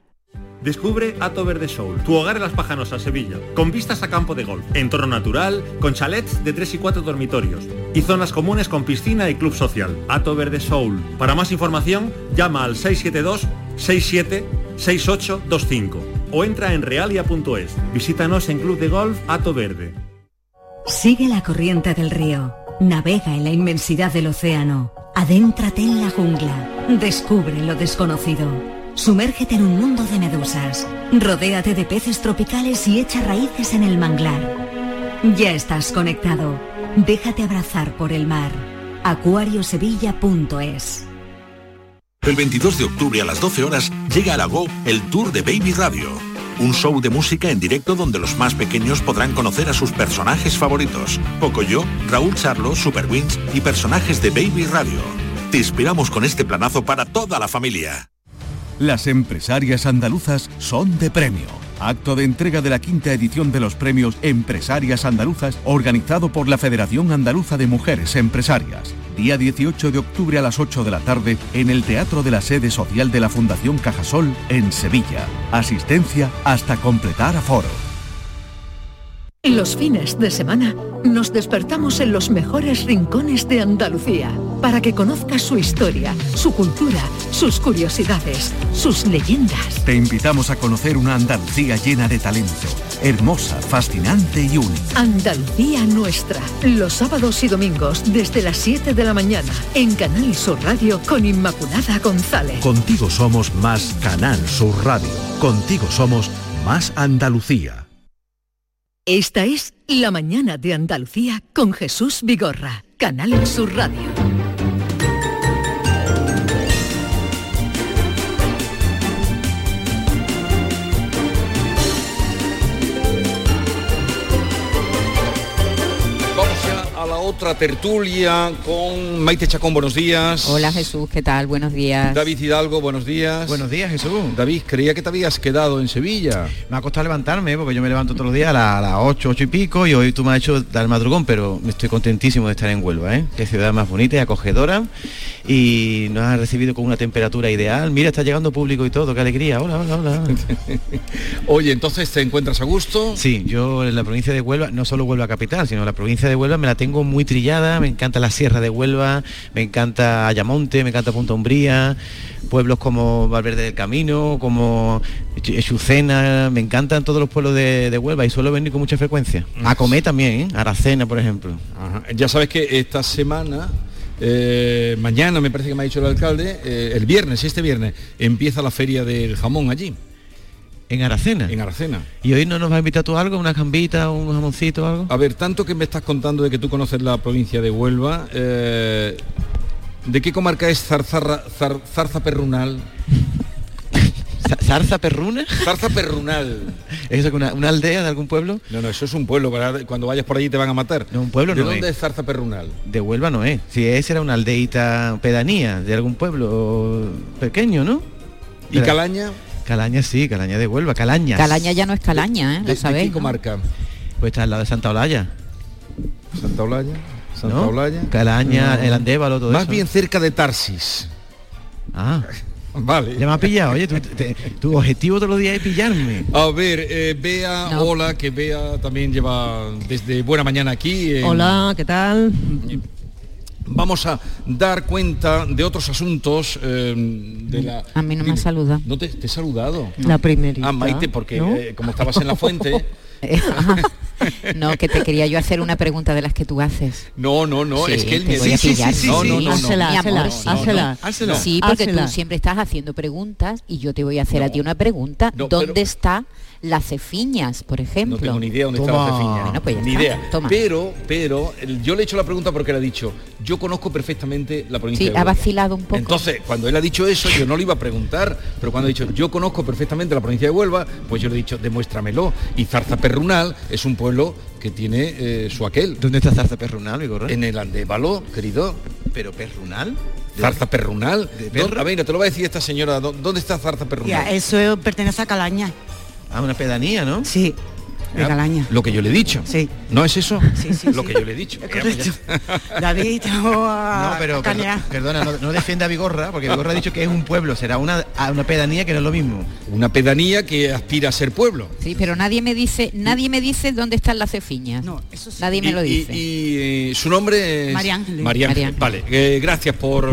Descubre Ato Verde Soul, tu hogar en Las Pajanosas, Sevilla, con vistas a campo de golf, entorno natural, con chalets de 3 y 4 dormitorios y zonas comunes con piscina y club social. Ato Verde Soul. Para más información, llama al 672 67 6825 o entra en realia.es. Visítanos en Club de Golf Ato Verde. Sigue la corriente del río, navega en la inmensidad del océano, adéntrate en la jungla, descubre lo desconocido. Sumérgete en un mundo de medusas, rodéate de peces tropicales y echa raíces en el manglar. Ya estás conectado, déjate abrazar por el mar. acuariosevilla.es El 22 de octubre a las 12 horas llega a la Go el Tour de Baby Radio. Un show de música en directo donde los más pequeños podrán conocer a sus personajes favoritos. Pocoyo, Raúl Charlo, Super Wings y personajes de Baby Radio. Te inspiramos con este planazo para toda la familia. Las empresarias andaluzas son de premio. Acto de entrega de la quinta edición de los premios Empresarias Andaluzas, organizado por la Federación Andaluza de Mujeres Empresarias. Día 18 de octubre a las 8 de la tarde en el Teatro de la Sede Social de la Fundación Cajasol en Sevilla. Asistencia hasta completar aforo. Los fines de semana nos despertamos en los mejores rincones de Andalucía para que conozcas su historia, su cultura, sus curiosidades, sus leyendas. Te invitamos a conocer una Andalucía llena de talento, hermosa, fascinante y única. Andalucía nuestra, los sábados y domingos desde las 7 de la mañana en Canal Sur Radio con Inmaculada González. Contigo somos más Canal Sur Radio. Contigo somos más Andalucía. Esta es La Mañana de Andalucía con Jesús Vigorra, Canal Sur Radio. Otra tertulia con Maite Chacón, buenos días. Hola Jesús, ¿qué tal? Buenos días. David Hidalgo, buenos días. Buenos días, Jesús. David, creía que te habías quedado en Sevilla. Me ha costado levantarme porque yo me levanto todos los días a, la- las 8, 8 y pico y hoy tú me has hecho dar madrugón, pero me estoy contentísimo de estar en Huelva, ¿eh? Qué ciudad más bonita y acogedora y nos has recibido con una temperatura ideal. Mira, está llegando público y todo, qué alegría. Hola, hola, hola. Oye, entonces te encuentras a gusto. Sí, yo en la provincia de Huelva, no solo Huelva capital, sino la provincia de Huelva me la tengo muy trillada, me encanta la Sierra de Huelva, me encanta Ayamonte, me encanta Punta Umbría, pueblos como Valverde del Camino, como Ch- Chucena, me encantan todos los pueblos de, de Huelva y suelo venir con mucha frecuencia. A comer también, ¿eh? Aracena, por ejemplo. Ajá. Ya sabes que esta semana, eh, mañana me parece que me ha dicho el alcalde, eh, el viernes, este viernes, empieza la feria del jamón allí. ¿En Aracena? En Aracena. ¿Y hoy no nos va a invitar tú algo? ¿Una gambita, un jamoncito algo? A ver, tanto que me estás contando de que tú conoces la provincia de Huelva, eh, ¿de qué comarca es Zarzarra- Zar- Zarza Perrunal? ¿Zarza Perruna? Zarza Perrunal. ¿Es eso una, una aldea de algún pueblo? No, no, eso es un pueblo, cuando vayas por allí te van a matar. No, un pueblo ¿De no dónde es. es Zarza Perrunal? De Huelva no es. Si ese era una aldeita pedanía de algún pueblo pequeño, ¿no? ¿Y Calaña? Calaña sí, Calaña de Huelva, Calañas. Calaña ya no es Calaña, ¿eh? ¿De, Lo de sabéis. qué ¿no? comarca? Pues está al lado de Santa Olalla. Santa Olalla. Santa ¿no? Olalla. Calaña, No. el Andévalo, todo Más eso. bien cerca de Tarsis. Ah. Vale. Ya me has pillado, oye, tu, te- tu objetivo todos los días es pillarme. A ver, eh, Bea, No. hola, que Bea también lleva desde buena mañana aquí. en- Hola, ¿qué tal? Vamos a dar cuenta de otros asuntos eh, de la... A mí no me saluda. ¿No te, te he saludado? La primerita. Ah, Maite, porque ¿no? eh, como estabas en la fuente... No, que te quería yo hacer una pregunta de las que tú haces. No, no, no, Sí, es que él te me voy a pillar. No, no, no, no. Házela, Mi amor, házela, sí. házela. Házela. Sí, porque Házela. tú siempre estás haciendo preguntas y yo te voy a hacer a ti una pregunta. No, ¿Dónde pero- está las cefiñas, por ejemplo? No tengo ni idea dónde Toma. está la cefiña. Bueno, pues ya ni está, idea. toma. Pero, pero, yo le he hecho la pregunta porque le ha dicho, yo conozco perfectamente la provincia Sí, de ha Huelva". vacilado un poco. Entonces, cuando él ha dicho eso, yo no le iba a preguntar, pero cuando ha dicho, yo conozco perfectamente la provincia de Huelva, pues yo le he dicho, demuéstramelo. Y Zarza Perrunal es un pueblo que tiene eh, su aquel. ¿Dónde está Zarza Perrunal, Vigorra? En el Andévalo, querido. ¿Pero Perrunal? Zarza Perrunal. ¿De. A ver, te lo va a decir esta señora. ¿dó- ¿Dónde está Zarza Perrunal? Ya, eso pertenece a Calaña. Ah, una pedanía, ¿no? Sí, de Calaña. Lo que yo le he dicho. Sí. ¿No es eso? Sí, sí, Lo sí. que yo le he dicho. Es correcto. David, a, No, pero a canear. perdo- perdona, no, no defienda a Vigorra, porque Vigorra ha dicho que es un pueblo, será una, una pedanía que no es lo mismo. Una pedanía que aspira a ser pueblo. Sí, pero nadie me dice, nadie me dice dónde están las cefiñas. No, eso sí. Nadie me Y- lo dice. Y, eh, su nombre es María Ángeles. María María Ángeles. Vale, eh, gracias por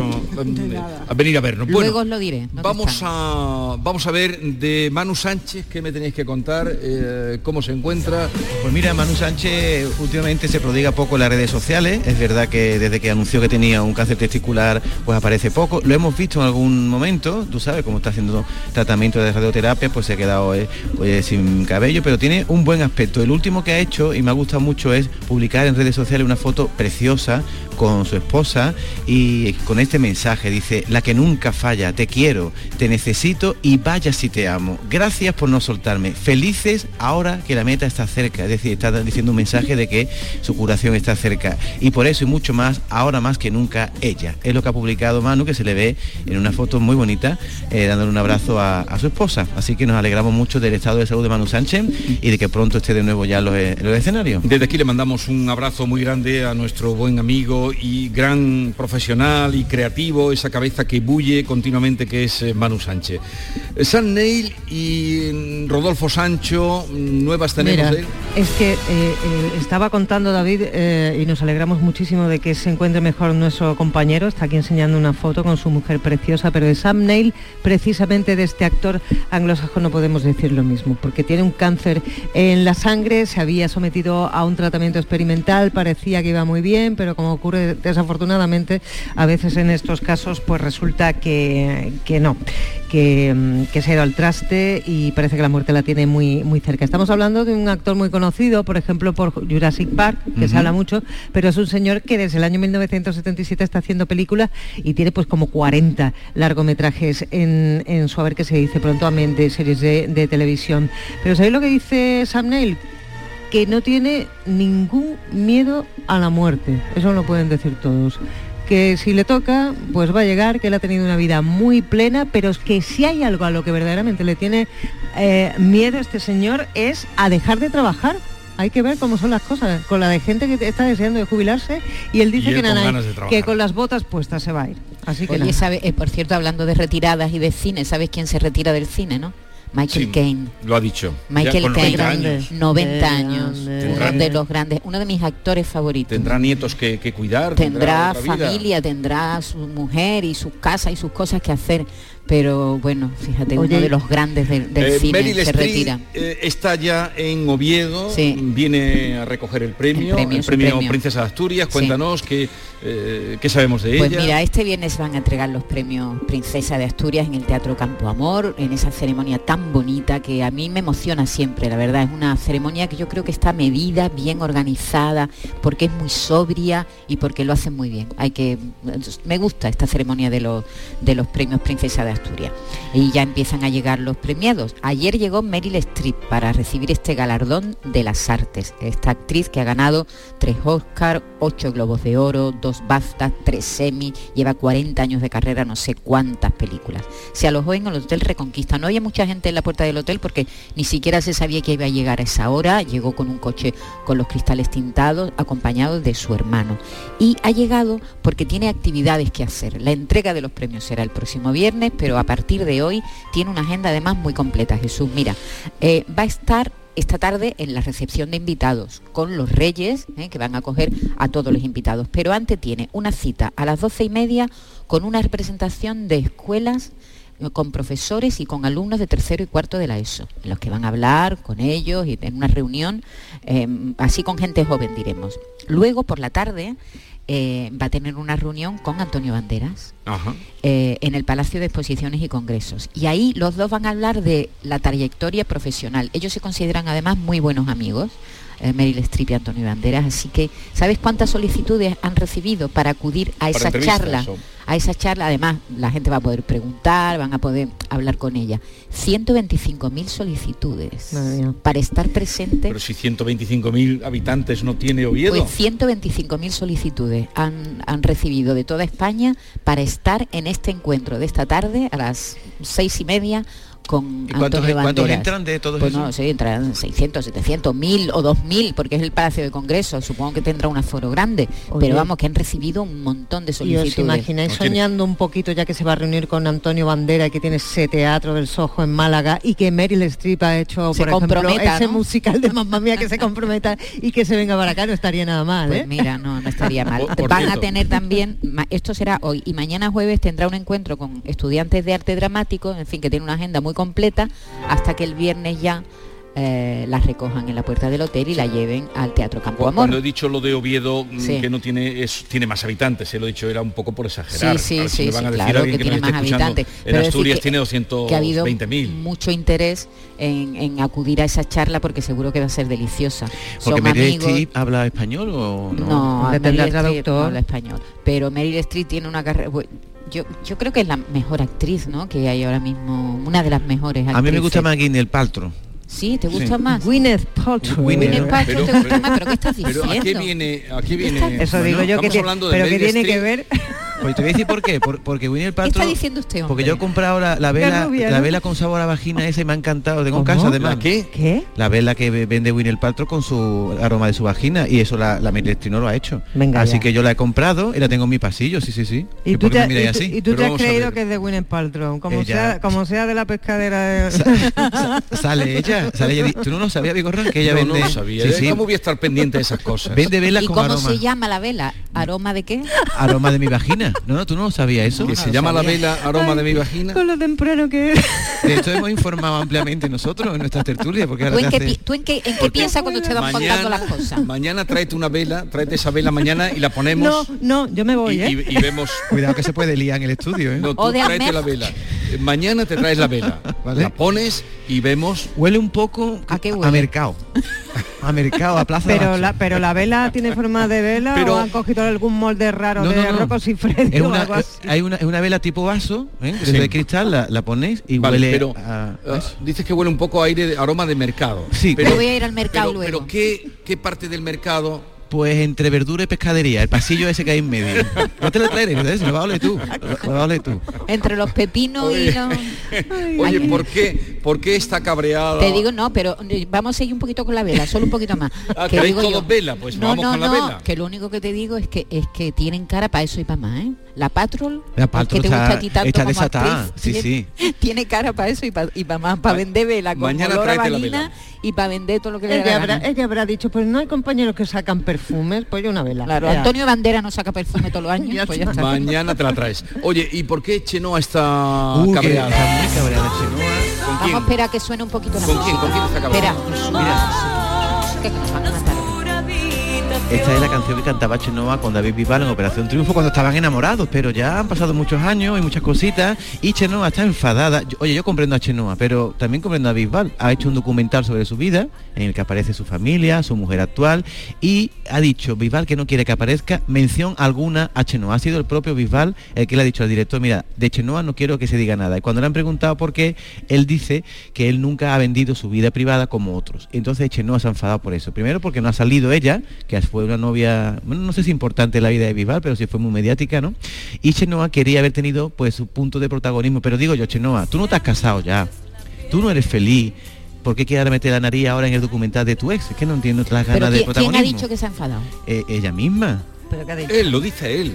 a venir a vernos. Luego Bueno, os lo diré. ¿dónde vamos están? a vamos a ver de Manu Sánchez qué me tenéis que contar, eh, cómo se encuentra. Pues mira, Manu Sánchez últimamente se prodiga poco en las redes sociales. Es verdad que desde que anunció que tenía un cáncer testicular, pues aparece poco. Lo hemos visto en algún momento, tú sabes, como está haciendo tratamiento de radioterapia, pues se ha quedado eh, pues, sin cabello, pero tiene un buen aspecto. El último que ha hecho, y me ha gustado mucho, es publicar en redes sociales una foto preciosa con su esposa y con este mensaje. Dice, la que nunca falla, te quiero, te necesito y vaya si te amo. Gracias por no soltarme. Felices ahora que la meta está cerca. Es decir, está diciendo un mensaje de que su curación está cerca. Y por eso y mucho más, ahora más que nunca, ella. Es lo que ha publicado Manu, que se le ve en una foto muy bonita, eh, dándole un abrazo a, su esposa. Así que nos alegramos mucho del estado de salud de Manu Sánchez y de que pronto esté de nuevo ya en los, los escenarios. Desde aquí le mandamos un abrazo muy grande a nuestro buen amigo y gran profesional y creativo, esa cabeza que bulle continuamente que es eh, Manu Sánchez. Eh, San Neil y mm, Rodolfo Sancho, mm, nuevas tenemos Mira, es que eh, eh, estaba contando David eh, y nos alegramos muchísimo de que se encuentre mejor nuestro compañero. Está aquí enseñando una foto con su mujer preciosa, pero de Sam Neill, precisamente de este actor anglosajón, no podemos decir lo mismo, porque tiene un cáncer en la sangre, se había sometido a un tratamiento experimental, parecía que iba muy bien, pero como ocurre desafortunadamente, a veces en estos casos, pues resulta que, que no, que, mm, que se ha ido al traste y parece que la muerte la tiene muy, muy cerca. Estamos hablando de un actor muy conocido por ejemplo, por Jurassic Park, que se habla mucho, pero es un señor que desde el año 1977 está haciendo películas y tiene pues como 40 largometrajes en, en su haber que se dice de series de, de televisión. Pero ¿sabéis lo que dice Sam Neill? Que no tiene ningún miedo a la muerte. Eso lo pueden decir todos. Que si le toca, pues va a llegar, que él ha tenido una vida muy plena, pero es que si hay algo a lo que verdaderamente le tiene eh, miedo este señor es a dejar de trabajar. Hay que ver cómo son las cosas, con la de gente que está deseando de jubilarse y él dice Y él que, con que con las botas puestas se va a ir. Así que Oye, nada. sabe, eh, por cierto, hablando de retiradas y de cine, ¿sabes quién se retira del cine, no? Michael Sí, Caine. Lo ha dicho. Michael Ya con Caine, 90 años. 90 Qué años, uno Tendrá- de los grandes, uno de mis actores favoritos. Tendrá nietos que, que cuidar. Tendrá vida. familia, tendrá su mujer y su casa y sus cosas que hacer, pero bueno, fíjate, Oye, uno de los grandes del, del Eh, cine Meryl se retira. eh, está ya en Oviedo, Sí. viene a recoger el premio, El premio, el su premio, premio. Princesa de Asturias. Sí. Cuéntanos qué, eh, qué sabemos de Pues ella. mira, este viernes van a entregar los premios Princesa de Asturias en el Teatro Campo Amor, en esa ceremonia tan bonita que a mí me emociona siempre, la verdad. Es una ceremonia que yo creo que está medida, bien organizada, porque es muy sobria y porque lo hacen muy bien. Hay que me gusta esta ceremonia de los de los premios Princesa de Asturias. Y ya empiezan a llegar los premiados. Ayer llegó Meryl Streep para recibir este galardón de las artes. Esta actriz que ha ganado tres Oscar, ocho Globos de Oro, dos BAFTA, tres Emmy, lleva 40 años de carrera, no sé cuántas películas. Se alojó en el Hotel Reconquista. No había mucha gente en la puerta del hotel porque ni siquiera se sabía que iba a llegar a esa hora. Llegó con un coche con los cristales tintados, acompañado de su hermano. Y ha llegado porque tiene actividades que hacer. La entrega de los premios será el próximo viernes, pero a partir de hoy tiene una agenda además muy completa. Jesús, mira, eh, va a estar esta tarde en la recepción de invitados con los reyes eh, que van a acoger a todos los invitados. Pero antes tiene una cita a las doce y media con una representación de escuelas eh, con profesores y con alumnos de tercero y cuarto de la ESO, en los que van a hablar con ellos y en una reunión, así con gente joven diremos. Luego por la tarde eh, va a tener una reunión con Antonio Banderas Ajá. eh, en el Palacio de Exposiciones y Congresos. Y ahí los dos van a hablar de la trayectoria profesional. Ellos se consideran además muy buenos amigos. Eh, Meryl Streep y Antonio Banderas, así que ¿sabes cuántas solicitudes han recibido para acudir a esa charla? o- A esa charla, además, la gente va a poder preguntar, van a poder hablar con ella. 125.000 solicitudes para estar presente Pero si 125.000 habitantes no tiene Oviedo. pues 125.000 solicitudes han, han recibido de toda España para estar en este encuentro de esta tarde a las seis y media con ¿Y cuántos- Antonio cuántos entran de todos Pues esos? no sé, entrarán 600, 700, 1000 o 2000 porque es el Palacio de Congreso. Supongo que tendrá un aforo grande, Oye. pero vamos que han recibido un montón de ¿Y solicitudes. os imagináis soñando un poquito ya que se va a reunir con Antonio Bandera y que tiene ese teatro del Sojo en Málaga y que Meryl Streep ha hecho, Se por ejemplo, ese ¿no? musical de Mamma Mía que se comprometa y que se venga para acá? No estaría nada mal, Pues ¿eh? mira, no, no estaría mal. Por- por Van a tener también, esto será hoy y mañana jueves tendrá un encuentro con estudiantes de arte dramático, en fin, que tiene una agenda muy completa, hasta que el viernes ya eh, las recojan en la puerta del hotel y la lleven al Teatro Campo Amor. Cuando he dicho lo de Oviedo, mm, Sí. que no tiene es, tiene más habitantes, se lo he dicho, era un poco por exagerar. Sí, sí, A ver si sí, sí, a claro, que que, tiene más habitantes. En Pero Asturias que- tiene que ha habido 220.000. mucho interés en, en acudir a esa charla porque seguro que va a ser deliciosa. Porque Son Meryl amigos. Streep habla español o no. No, Meryl Streep no habla español. Pero Meryl Streep tiene una carrera. Yo, yo creo que es la mejor actriz, ¿no? Que hay ahora mismo, una de las mejores actrices. A mí me gusta más Guinness Paltrow. Sí, ¿te gusta Sí. más? Gwyneth Paltrow. Gwyneth Gwyneth Paltrow te gusta más, pero ¿qué estás Pero diciendo? ¿a qué viene? ¿A qué viene? Eso digo Bueno, yo que tiene, hablando de pero que ver Pues te voy a decir por qué. Por- porque Gwyneth ¿Qué Paltrow... está diciendo hombre? Porque yo he comprado la, la vela, rubia, la vela con sabor a vagina esa y me ha encantado. Tengo casa además. ¿La qué? ¿Qué? La vela que ve- vende Gwyneth Paltrow con su aroma de su vagina y eso la, la Meryl Streep no lo ha hecho. Venga así ya. que yo la he comprado y la tengo en mi pasillo, sí, sí, sí. Y ¿Que tú qué te, y tú- así? y tú Pero te has creído que es de Gwyneth Paltrow, como, Ella- sea, como sea de la pescadera de... Sale ella, sale ella. Tú no lo sabías, Vigorra, que ella Yo vende. no lo sabía. Sí, ¿eh? sí. ¿Cómo voy a estar pendiente de esas cosas? Vende velas ¿Y con cómo aroma. se llama la vela? ¿Aroma de qué? Aroma de mi vagina. No, no, tú no lo sabías eso. que no se llama la vela aroma de mi vagina. con lo temprano que es. De esto hemos informado ampliamente nosotros en nuestras tertulias. Porque ahora ¿Tú en qué, hace- tú en qué, en qué piensas cuando te van contando las cosas? mañana tráete una vela, tráete esa vela mañana y la ponemos No, no, yo me voy, y, ¿eh? y- y vemos. Cuidado que se puede liar en el estudio, ¿eh? No, tú O de tráete la vela. Mañana te traes la vela, la pones y vemos... Huele un poco ¿A qué a huele? mercado. A mercado, a plaza de Pero la, pero la vela tiene forma de vela Pero- o han cogido algún molde raro No, de no, no. Rocco Siffredi Es o una, algo así. hay una, es una vela tipo vaso, ¿eh? Sí. de cristal, la, la ponéis y Vale, huele pero a... eh, dices que huele un poco a aire de aroma de mercado. Sí. pero, Yo voy a ir al mercado pero, luego. pero ¿qué, qué parte del mercado? Pues entre verdura y pescadería, el pasillo ese que hay en medio. No te lo traeré, ¿no? lo vas a oler tú. Lo vas a oler tú. Entre los pepinos y los... Oye, ¿por qué, ¿por qué está cabreada? Te digo, no, pero eh, vamos a seguir un poquito con la vela, solo un poquito más. Ah, Que ¿queréis digo todos yo- vela? Pues no, vamos no, con la no, vela. que lo único que te digo es que es que tienen cara para eso y para más, ¿eh? La Patrol, La que Patrol te gusta está- a ti tanto está como desatada, actriz, sí, tiene, tiene cara para eso y para y pa más, para vender vela con mañana olor a vela. y para vender todo lo que le Ella la habrá, gana. ella habrá dicho, pues no hay compañeros que sacan perfumes, pues yo una vela. Claro, Ya. Antonio Bandera no saca perfume todos los años, pues ya está. Mañana te la traes. Oye, ¿y por qué Chenoa está Uh, que cabreada? está muy cabreada Chenoa. ¿Con Vamos a esperar que suene un poquito la ¿Con música. quién? ¿Con quién está Espera, cabreada? que nos van a matar. Esta es la canción que cantaba Chenoa con David Bisbal en Operación Triunfo cuando estaban enamorados, pero ya han pasado muchos años y muchas cositas y Chenoa está enfadada. Oye, yo comprendo a Chenoa, pero también comprendo a Bisbal. Ha hecho un documental sobre su vida en el que aparece su familia, su mujer actual y ha dicho Bisbal que no quiere que aparezca mención alguna a Chenoa. Ha sido el propio Bisbal el que le ha dicho al director, mira, de Chenoa no quiero que se diga nada. Y cuando le han preguntado por qué, él dice que él nunca ha vendido su vida privada como otros. Entonces Chenoa se ha enfadado por eso. Primero porque no ha salido ella, que fue una novia, bueno, no sé si importante en la vida de Bisbal, pero sí fue muy mediática, ¿no? Y Chenoa quería haber tenido pues su punto de protagonismo. Pero digo yo, Chenoa, tú no te has casado ya, tú no eres feliz. ¿Por qué quieres meter la nariz ahora en el documental de tu ex? Es que no entiendo las Pero ganas de ¿quién, quién protagonismo. ha dicho que se ha enfadado? Eh, ella misma. Pero ¿qué ha dicho? Él, lo dice él.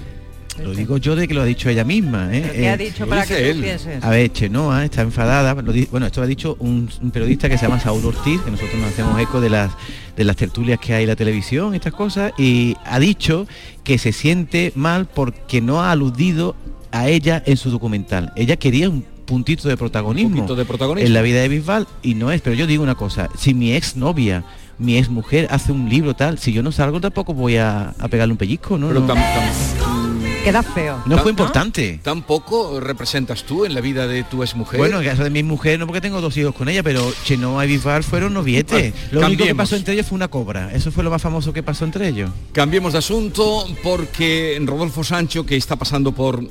Lo digo yo de que lo ha dicho ella misma. ¿eh? ¿Pero ¿Qué ha Eh, dicho para que él. tú pienses? a ver, Chenoa está enfadada. lo di- bueno, esto lo ha dicho un, un periodista que se llama Saúl Ortiz, que nosotros nos hacemos eco de las de las tertulias que hay en la televisión, estas cosas, y ha dicho que se siente mal porque no ha aludido a ella en su documental. Ella quería un puntito de protagonismo, poquito de protagonismo. en la vida de Bisbal y no es, pero yo digo una cosa, si mi ex novia, mi ex mujer hace un libro tal, si yo no salgo tampoco voy a, a pegarle un pellizco, ¿no? Pero no, tam- tam- Queda feo. no fue ¿no? importante. tampoco representas tú en la vida de tu exmujer. Bueno, en caso de mi mujer no porque tengo dos hijos con ella, pero Chenoa y Bisbal fueron novietes. Bueno, lo único que pasó entre ellos fue una cobra. Eso fue lo más famoso que pasó entre ellos. Cambiemos de asunto porque Rodolfo Sancho, que está pasando por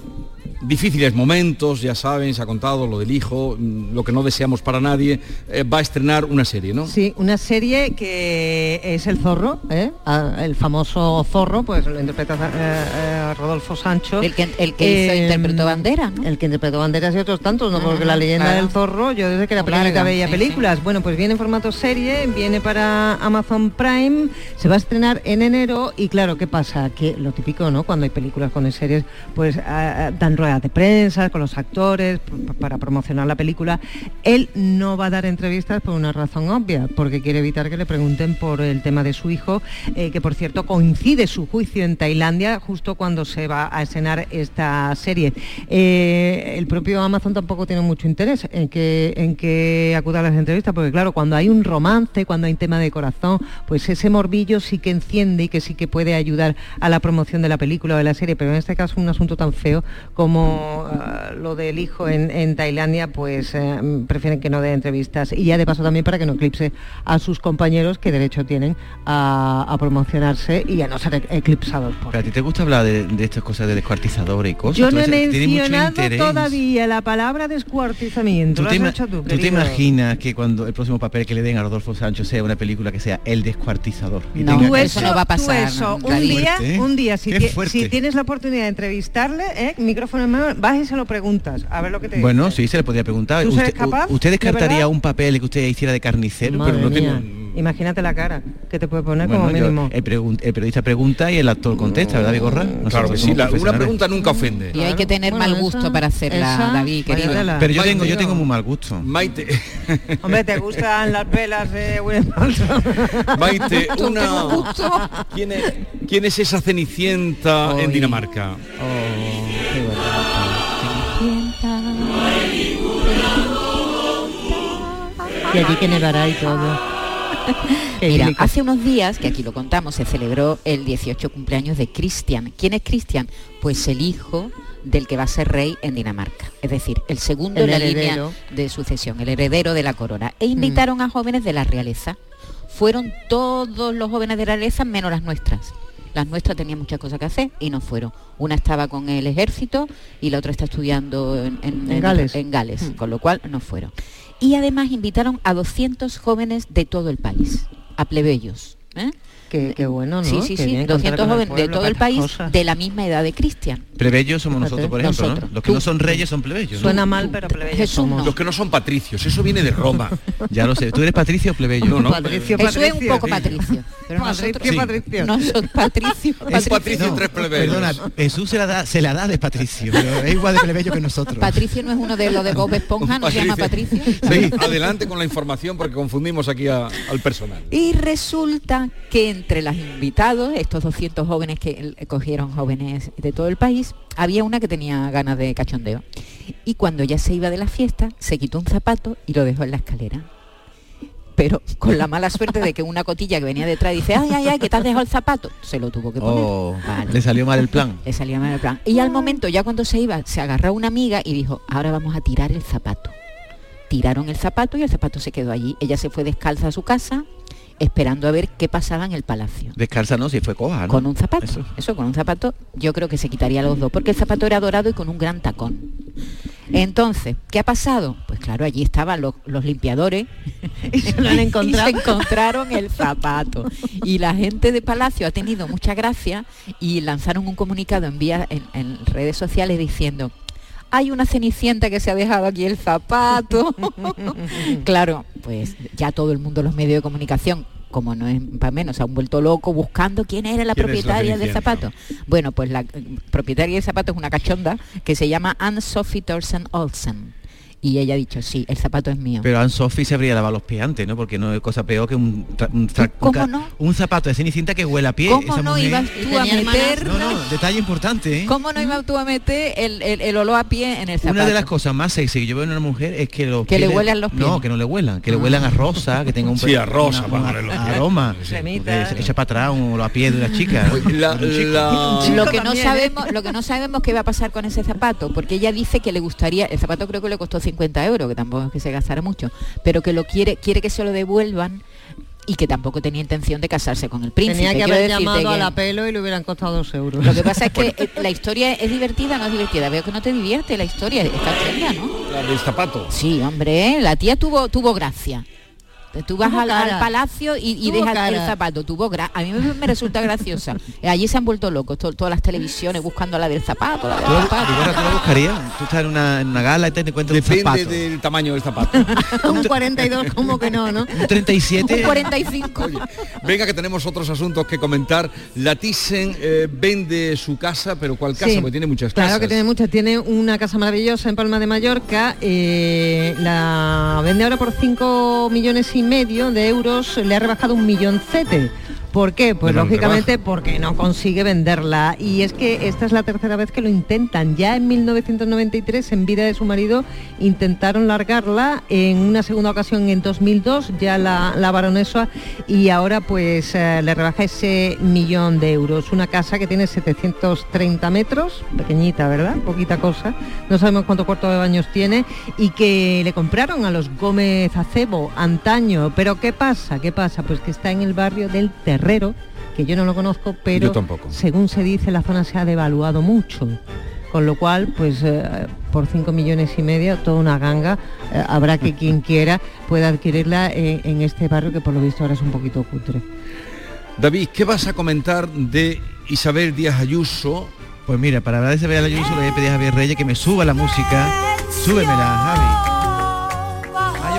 difíciles momentos, ya saben, se ha contado lo del hijo, mm, lo que no deseamos para nadie, eh, va a estrenar una serie, ¿no? Sí, una serie que es El Zorro, ¿eh? Ah, el famoso Zorro, pues lo interpreta eh, eh, Rodolfo Sancho. El que, el que hizo- interpretó Bandera, ¿no? El que interpretó Banderas y otros tantos, ¿no? Ah, Porque la leyenda claro. del zorro, yo desde que era pequeñita veía sí, películas. Bueno, pues viene en formato serie, viene para Amazon Prime, se va a estrenar en enero y claro, ¿qué pasa? Que lo típico, ¿no? Cuando hay películas con series, pues ah, ah, dan ruedas de prensa con los actores para promocionar la película. Él no va a dar entrevistas por una razón obvia, porque quiere evitar que le pregunten por el tema de su hijo, eh, que por cierto coincide su juicio en Tailandia justo cuando se va a estrenar esta serie. Eh, el propio Amazon tampoco tiene mucho interés en que, en que acuda a las entrevistas, porque claro, cuando hay un romance, cuando hay tema de corazón, pues ese morbillo sí que enciende y que sí que puede ayudar a la promoción de la película o de la serie, pero en este caso un asunto tan feo como lo del hijo en, en Tailandia, pues eh, prefieren que no dé entrevistas y ya de paso también para que no eclipse a sus compañeros que derecho tienen a, a promocionarse y a no ser eclipsados por a ti te gusta hablar de, de estas cosas de descuartizadores y cosas. yo no he mencionado todavía la palabra descuartizamiento. ¿Tú Lo te, has ima- hecho tú, tú te querido. imaginas que cuando el próximo papel que le den a Rodolfo Sancho sea una película que sea El Descuartizador? Y No, tenga eso no va a pasar, eso, no, un día, Fuerte, ¿eh? un día, si, Qué ti- fuerte. si tienes la oportunidad de entrevistarle, ¿eh? micrófono en mano, vas y se lo preguntas, a ver lo que te Bueno, dice. sí, se le podría preguntar. ¿Tú ¿Usted, capaz, descartaría un papel que usted hiciera de carnicero? Madre pero no mía, tengo... Imagínate la cara que te puede poner Bueno, como yo- mínimo. el, pregun- el periodista pregunta y el actor contesta, ¿verdad, Vigorra? Claro que sí, la- una pregunta nunca ofende. Y hay que tener Bueno, mal gusto esa- para hacerla, esa, David, querido. váyatela. Pero yo Maite, tengo, yo tengo muy mal gusto. Maite, Hombre, ¿te gustan las velas de William? Maite, una... ¿Quién es, quién es esa cenicienta en. Dinamarca? Oh, Y allí que nevará y todo. Mira, hace unos días, que aquí lo contamos, se celebró el 18 cumpleaños de Cristian. ¿Quién es Cristian? Pues el hijo del que va a ser rey en Dinamarca. Es decir, el segundo El en la heredero. línea de sucesión, el heredero de la corona. E invitaron a jóvenes de la realeza. Fueron todos los jóvenes de la realeza menos las nuestras. Las nuestras tenían muchas cosas que hacer y no fueron. Una estaba con el ejército y la otra está estudiando en, en- En Gales. en Gales, con lo cual no fueron. Y además invitaron a 200 jóvenes de todo el país, a plebeyos. ¿eh? Qué, qué bueno, ¿no? Sí, sí, Qué sí, bien contar 200 con el jóvenes de todo el país cosas. de la misma edad de Cristian. Plebeyos somos nosotros, por ejemplo, ¿no? Nosotros. Los que no son reyes son plebeyos. ¿no? Suena mal, pero plebeyos somos. Los que no son patricios, eso viene de Roma. Ya lo sé. ¿Tú eres patricio o plebeyo? No, no. Patricio, Eso es un Patricio. poco patricio. Pero Patricio, nosotros, Patricio. nosotros patricio, Un patricio y No, tres plebeyos. Perdona, Jesús se la da, se la da de patricio, es igual de plebeyo que nosotros. Patricio no es uno de los de Bob Esponja, no se llama Patricio. Sí, adelante con la información porque confundimos aquí a- al personal. Y resulta que entre los invitados, estos 200 jóvenes que cogieron jóvenes de todo el país, había una que tenía ganas de cachondeo. Y cuando ya se iba de la fiesta, se quitó un zapato y lo dejó en la escalera. Pero con la mala suerte de que una cotilla que venía detrás dice, ay, ay, ay, que te has dejado el zapato. Se lo tuvo que poner. Oh, Vale. le salió mal el plan. Le salía mal el plan. Y al momento, ya cuando se iba, se agarró una amiga y dijo, ahora vamos a tirar el zapato. Tiraron el zapato y el zapato se quedó allí. Ella se fue descalza a su casa, esperando a ver qué pasaba en el palacio. Descalza no, si fue coja, ¿no? Con un zapato. Eso. con un zapato yo creo que se quitaría los dos, porque el zapato era dorado y con un gran tacón. Entonces, ¿qué ha pasado? Pues claro, allí estaban los, los limpiadores Y se lo han encontrado. y se encontraron el zapato. Y la gente de Palacio ha tenido mucha gracia y lanzaron un comunicado en, vía, en, en redes sociales diciendo, hay una cenicienta que se ha dejado aquí el zapato. claro, pues ya todo el mundo, los medios de comunicación, como no es para menos, se han vuelto locos buscando quién era la ¿Quién es la propietaria del zapato. Bueno, pues la eh, propietaria del zapato es una cachonda que se llama Anne-Sophie Thorsen Olsen. Y ella ha dicho, sí, el zapato es mío. Pero Anne Sophie se habría lavado los pies antes, ¿no? Porque no es cosa peor que un, tra- un, tra- un ¿Cómo ca- no? un zapato de cenicienta que huele a pie. ¿Cómo esa no mujer- ibas tú a meter... No, no, detalle importante, ¿eh? ¿Cómo no ibas tú a meter el, el- el olor a pie en el zapato? Una de las cosas más sexy que yo veo en una mujer es que los Que le huelan los pies. No, que no le huelan, que le huelan a rosa, que tenga un Sí, a rosa, una- para una- aroma. Se echa para atrás un olor a pie de una chica. La- la- lo que no ¿eh? sabemos lo que no sabemos qué va a pasar con ese zapato porque ella dice que le gustaría el zapato creo que le costó 50 euros que tampoco es que se gastara mucho pero que lo quiere quiere que se lo devuelvan y que tampoco tenía intención de casarse con el príncipe Tenía que Quiero haber llamado a que- la pelo y le hubieran costado dos euros. lo que pasa es que eh, la historia es divertida no es divertida veo que no te divierte la historia está chula no La del zapato. sí hombre la tía tuvo tuvo gracia Tú vas al, palacio y, y dejas el zapato, tuvo gra a mí me, me resulta graciosa. Allí se han vuelto locos, to- todas las televisiones buscando la del zapato, la del ¿Tú, zapato. Rivera, ¿tú lo buscarías? Tú estás en una, en una gala y te encuentras un Depende zapato. del tamaño del zapato. un 42, como que no, ¿no? Un 37. Un 45. Venga que tenemos otros asuntos que comentar. La Thyssen eh, vende su casa, pero ¿cuál casa? Sí, Porque tiene muchas Claro casas. que tiene muchas. Tiene una casa maravillosa en Palma de Mallorca. eh, la vende ahora por 5 millones y medio de euros. Le ha rebajado un milloncete. ¿Por qué? Pues lógicamente porque no consigue venderla. Y es que esta es la tercera vez que lo intentan. Ya en 1993, en vida de su marido, intentaron largarla. En una segunda ocasión en 2002, ya la, la baronesa. Y ahora pues eh, le rebaja ese millón de euros. Una casa que tiene 730 metros, pequeñita, ¿verdad? Poquita cosa. No sabemos cuántos cuartos de baños tiene. Y que le compraron a los Gómez Acebo antaño. Pero ¿qué pasa? ¿Qué pasa? Pues que está en el barrio del Que yo no lo conozco, pero Yo tampoco. según se dice la zona se ha devaluado mucho. Con lo cual, pues eh, por 5 millones y medio, toda una ganga, eh, habrá que quien quiera pueda adquirirla en, en este barrio que por lo visto ahora es un poquito cutre. David, ¿qué vas a comentar de Isabel Díaz Ayuso? Pues mira, para hablar de Isabel Ayuso le voy a pedir a Javier Reyes que me suba la música. Súbemela, Javi.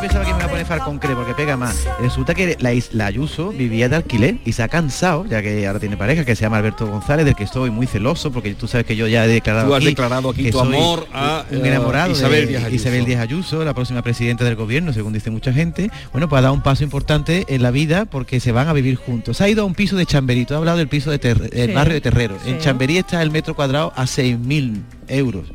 Yo pensaba que me iba a poner Falconcre porque pega más. Resulta que la, la Ayuso vivía de alquiler y se ha cansado, ya que ahora tiene pareja, que se llama Alberto González, del que estoy muy celoso, porque tú sabes que yo ya he declarado Tú has aquí declarado aquí que tu soy amor a, un eh, enamorado Isabel de Díaz Ayuso. Isabel Díaz Ayuso, la próxima presidenta del gobierno, según dice mucha gente. Bueno, pues ha dado un paso importante en la vida porque se van a vivir juntos. Se ha ido a un piso de Chamberí, tú has hablado del piso de Ter- el Sí, barrio de Terrero. En. Chamberí está el metro cuadrado a 6.000 euros.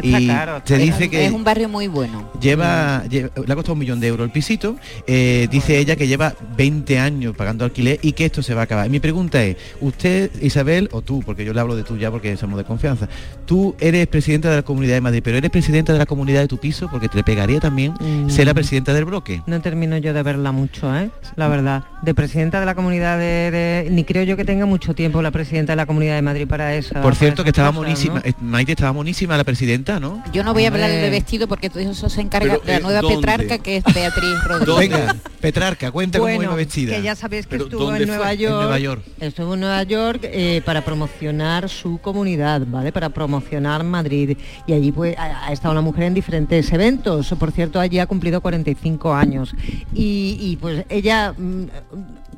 que y está caro, te dice que es un barrio muy bueno. lleva, lle- le ha costado un millón de euros el pisito, eh, dice ella que lleva 20 años pagando alquiler y que esto se va a acabar. Y mi pregunta es, usted, Isabel, o tú, porque yo le hablo de tú ya porque somos de confianza, tú eres presidenta de la Comunidad de Madrid, pero eres presidenta de la comunidad de tu piso porque te pegaría también Mm. ser la presidenta del bloque. No termino yo de verla mucho, ¿eh? La verdad. De presidenta de la comunidad de, de- Ni creo yo que tenga mucho tiempo la presidenta de la Comunidad de Madrid para eso. Por cierto, que estaba monísima, eh, Maite estaba monísima la presidenta, ¿no? Yo no voy a hablar de vestido porque todo eso se encarga Pero, de la eh, nueva ¿dónde? Petrarca que es Beatriz Rodríguez. Venga, Petrarca, cuenta cómo Bueno, iba vestida. que ya sabéis que Pero, estuvo ¿dónde en? Nueva, En York, Nueva York. Estuvo en Nueva York eh, para promocionar su comunidad, ¿vale? Para promocionar Madrid. Y allí pues ha, ha estado la mujer en diferentes eventos. Por cierto, allí ha cumplido 45 años. Y, y, pues ella, mm,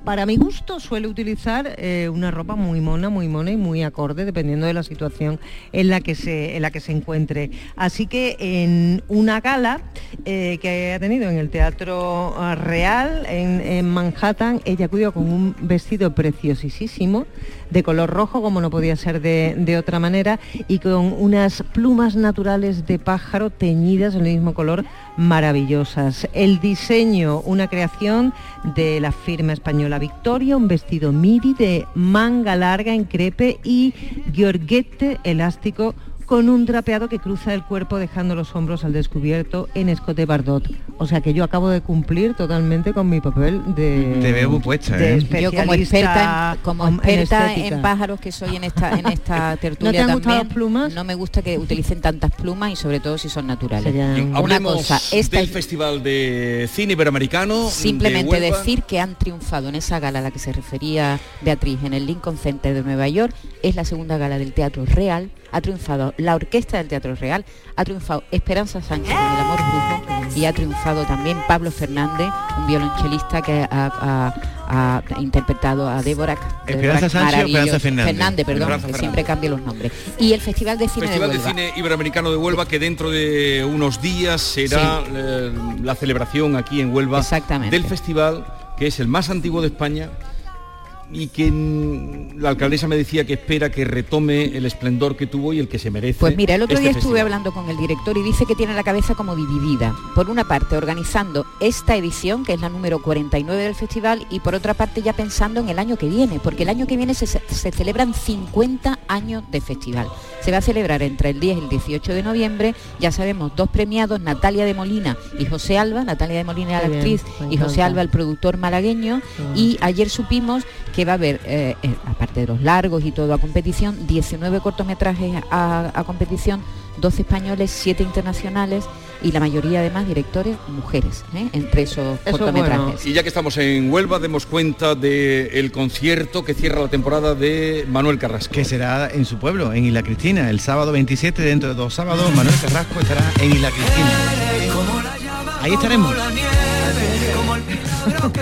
para mi gusto, suele utilizar eh, una ropa muy mona, muy mona y muy acorde, dependiendo de la situación en la que se, en la que se encuentre. Así que en una gala eh, que ha tenido en el Teatro eh, Real en, en Manhattan, ella acudió con un vestido preciosísimo, de color rojo, como no podía ser de, otra manera, y con unas plumas naturales de pájaro teñidas en el mismo color maravillosas. El diseño, una creación de la firma española Victoria, un vestido midi de manga larga en crepe y georguete elástico con un drapeado que cruza el cuerpo dejando los hombros al descubierto en escote bardot. O sea que yo acabo de cumplir totalmente con mi papel de Te veo muy puesta, de ¿eh? Yo como experta, en, como en experta en, estética. pájaros que soy en esta en esta tertulia ¿No te han gustado también, las plumas? no me gusta que utilicen tantas plumas y sobre todo si son naturales. Bien, Una cosa, esta del Festival de Cine Iberoamericano. Simplemente decir que han triunfado en esa gala a la que se refería Beatriz en el Lincoln Center de Nueva York, es la segunda gala del Teatro Real, ha triunfado la Orquesta del Teatro Real, ha triunfado Esperanza Sánchez con El Amor Brujo y ha triunfado también Pablo Fernández, un violonchelista que ha, ha- ha interpretado a Débora. ¿Esperanza Sánchez. Esperanza Fernández? perdón, Esperanza que Fernández. siempre cambio los nombres. Y el Festival de Cine Festival de de Huelva. Cine Iberoamericano de Huelva que dentro de unos días será eh, la celebración aquí en Huelva del festival que es el más antiguo de España y que la alcaldesa me decía que espera que retome el esplendor que tuvo y el que se merece. Pues mira, el otro este día estuve festival. hablando con el director y dice que tiene la cabeza como dividida. Por una parte, organizando esta edición, que es la número 49 del festival, y por otra parte ya pensando en el año que viene, porque el año que viene se, se celebran 50 años de festival. Se va a celebrar entre el 10 y el 18 de noviembre, ya sabemos, dos premiados, Natalia de Molina y José Alba, Natalia de Molina la bien, actriz y José. Alba el productor malagueño, y ayer supimos que va a haber, eh, eh, aparte de los largos y todo a competición, 19 cortometrajes a, a competición, 12 españoles, 7 internacionales y la mayoría además directores mujeres, ¿eh? entre esos cortometrajes. Y ya que estamos en Huelva, demos cuenta del concierto que cierra la temporada de Manuel Carrasco. Que será en su pueblo, en Isla Cristina, el sábado 27, dentro de dos sábados, Manuel Carrasco estará en Isla Cristina. Ahí estaremos.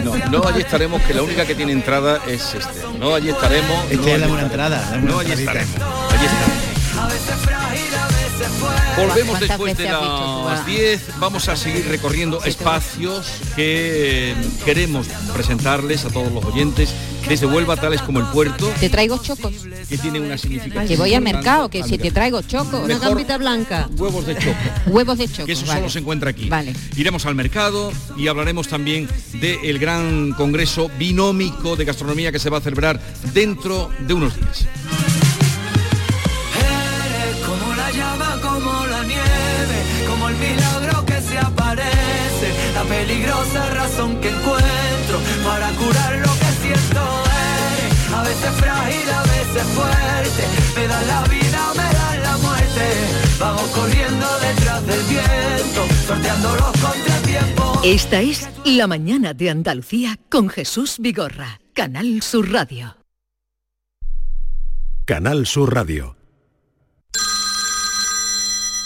No, no allí estaremos, que la única que tiene entrada es este. No allí estaremos. Este no es la buena entrada, la buena No allí estaremos. Allí estaremos. Volvemos ¿Cuántas después de las ah? 10. Vamos a seguir recorriendo espacios que queremos presentarles a todos los oyentes desde Huelva, tales como el puerto, Te traigo chocos. que tiene una significación. Que voy al mercado, que si te traigo chocos. Una Mejor- gambita blanca. Huevos de choco. Huevos de choco. que eso vale. solo se encuentra aquí. Vale. Iremos al mercado y hablaremos también del gran congreso binómico de gastronomía que se va a celebrar dentro de unos días. Nieve, como el milagro que se aparece, la peligrosa razón que encuentro para curar lo que siento. Eres a veces frágil, a veces fuerte, me das la vida, me das la muerte. Vamos corriendo detrás del viento, sorteando los contratiempos. Esta es La mañana de Andalucía con Jesús Vigorra, Canal Sur Radio. Canal Sur Radio.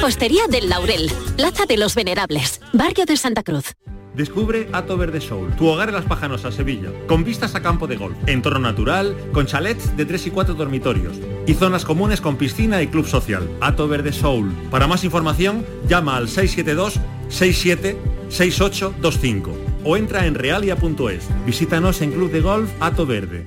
Postería del Laurel, Plaza de los Venerables, Barrio de Santa Cruz. Descubre Ato Verde Soul, tu hogar en Las Pajanosas, Sevilla, con vistas a campo de golf, entorno natural, con chalets de 3 y 4 dormitorios y zonas comunes con piscina y club social. Ato Verde Soul. Para más información, llama al 672 67 6825 o entra en realia.es. Visítanos en Club de Golf Ato Verde.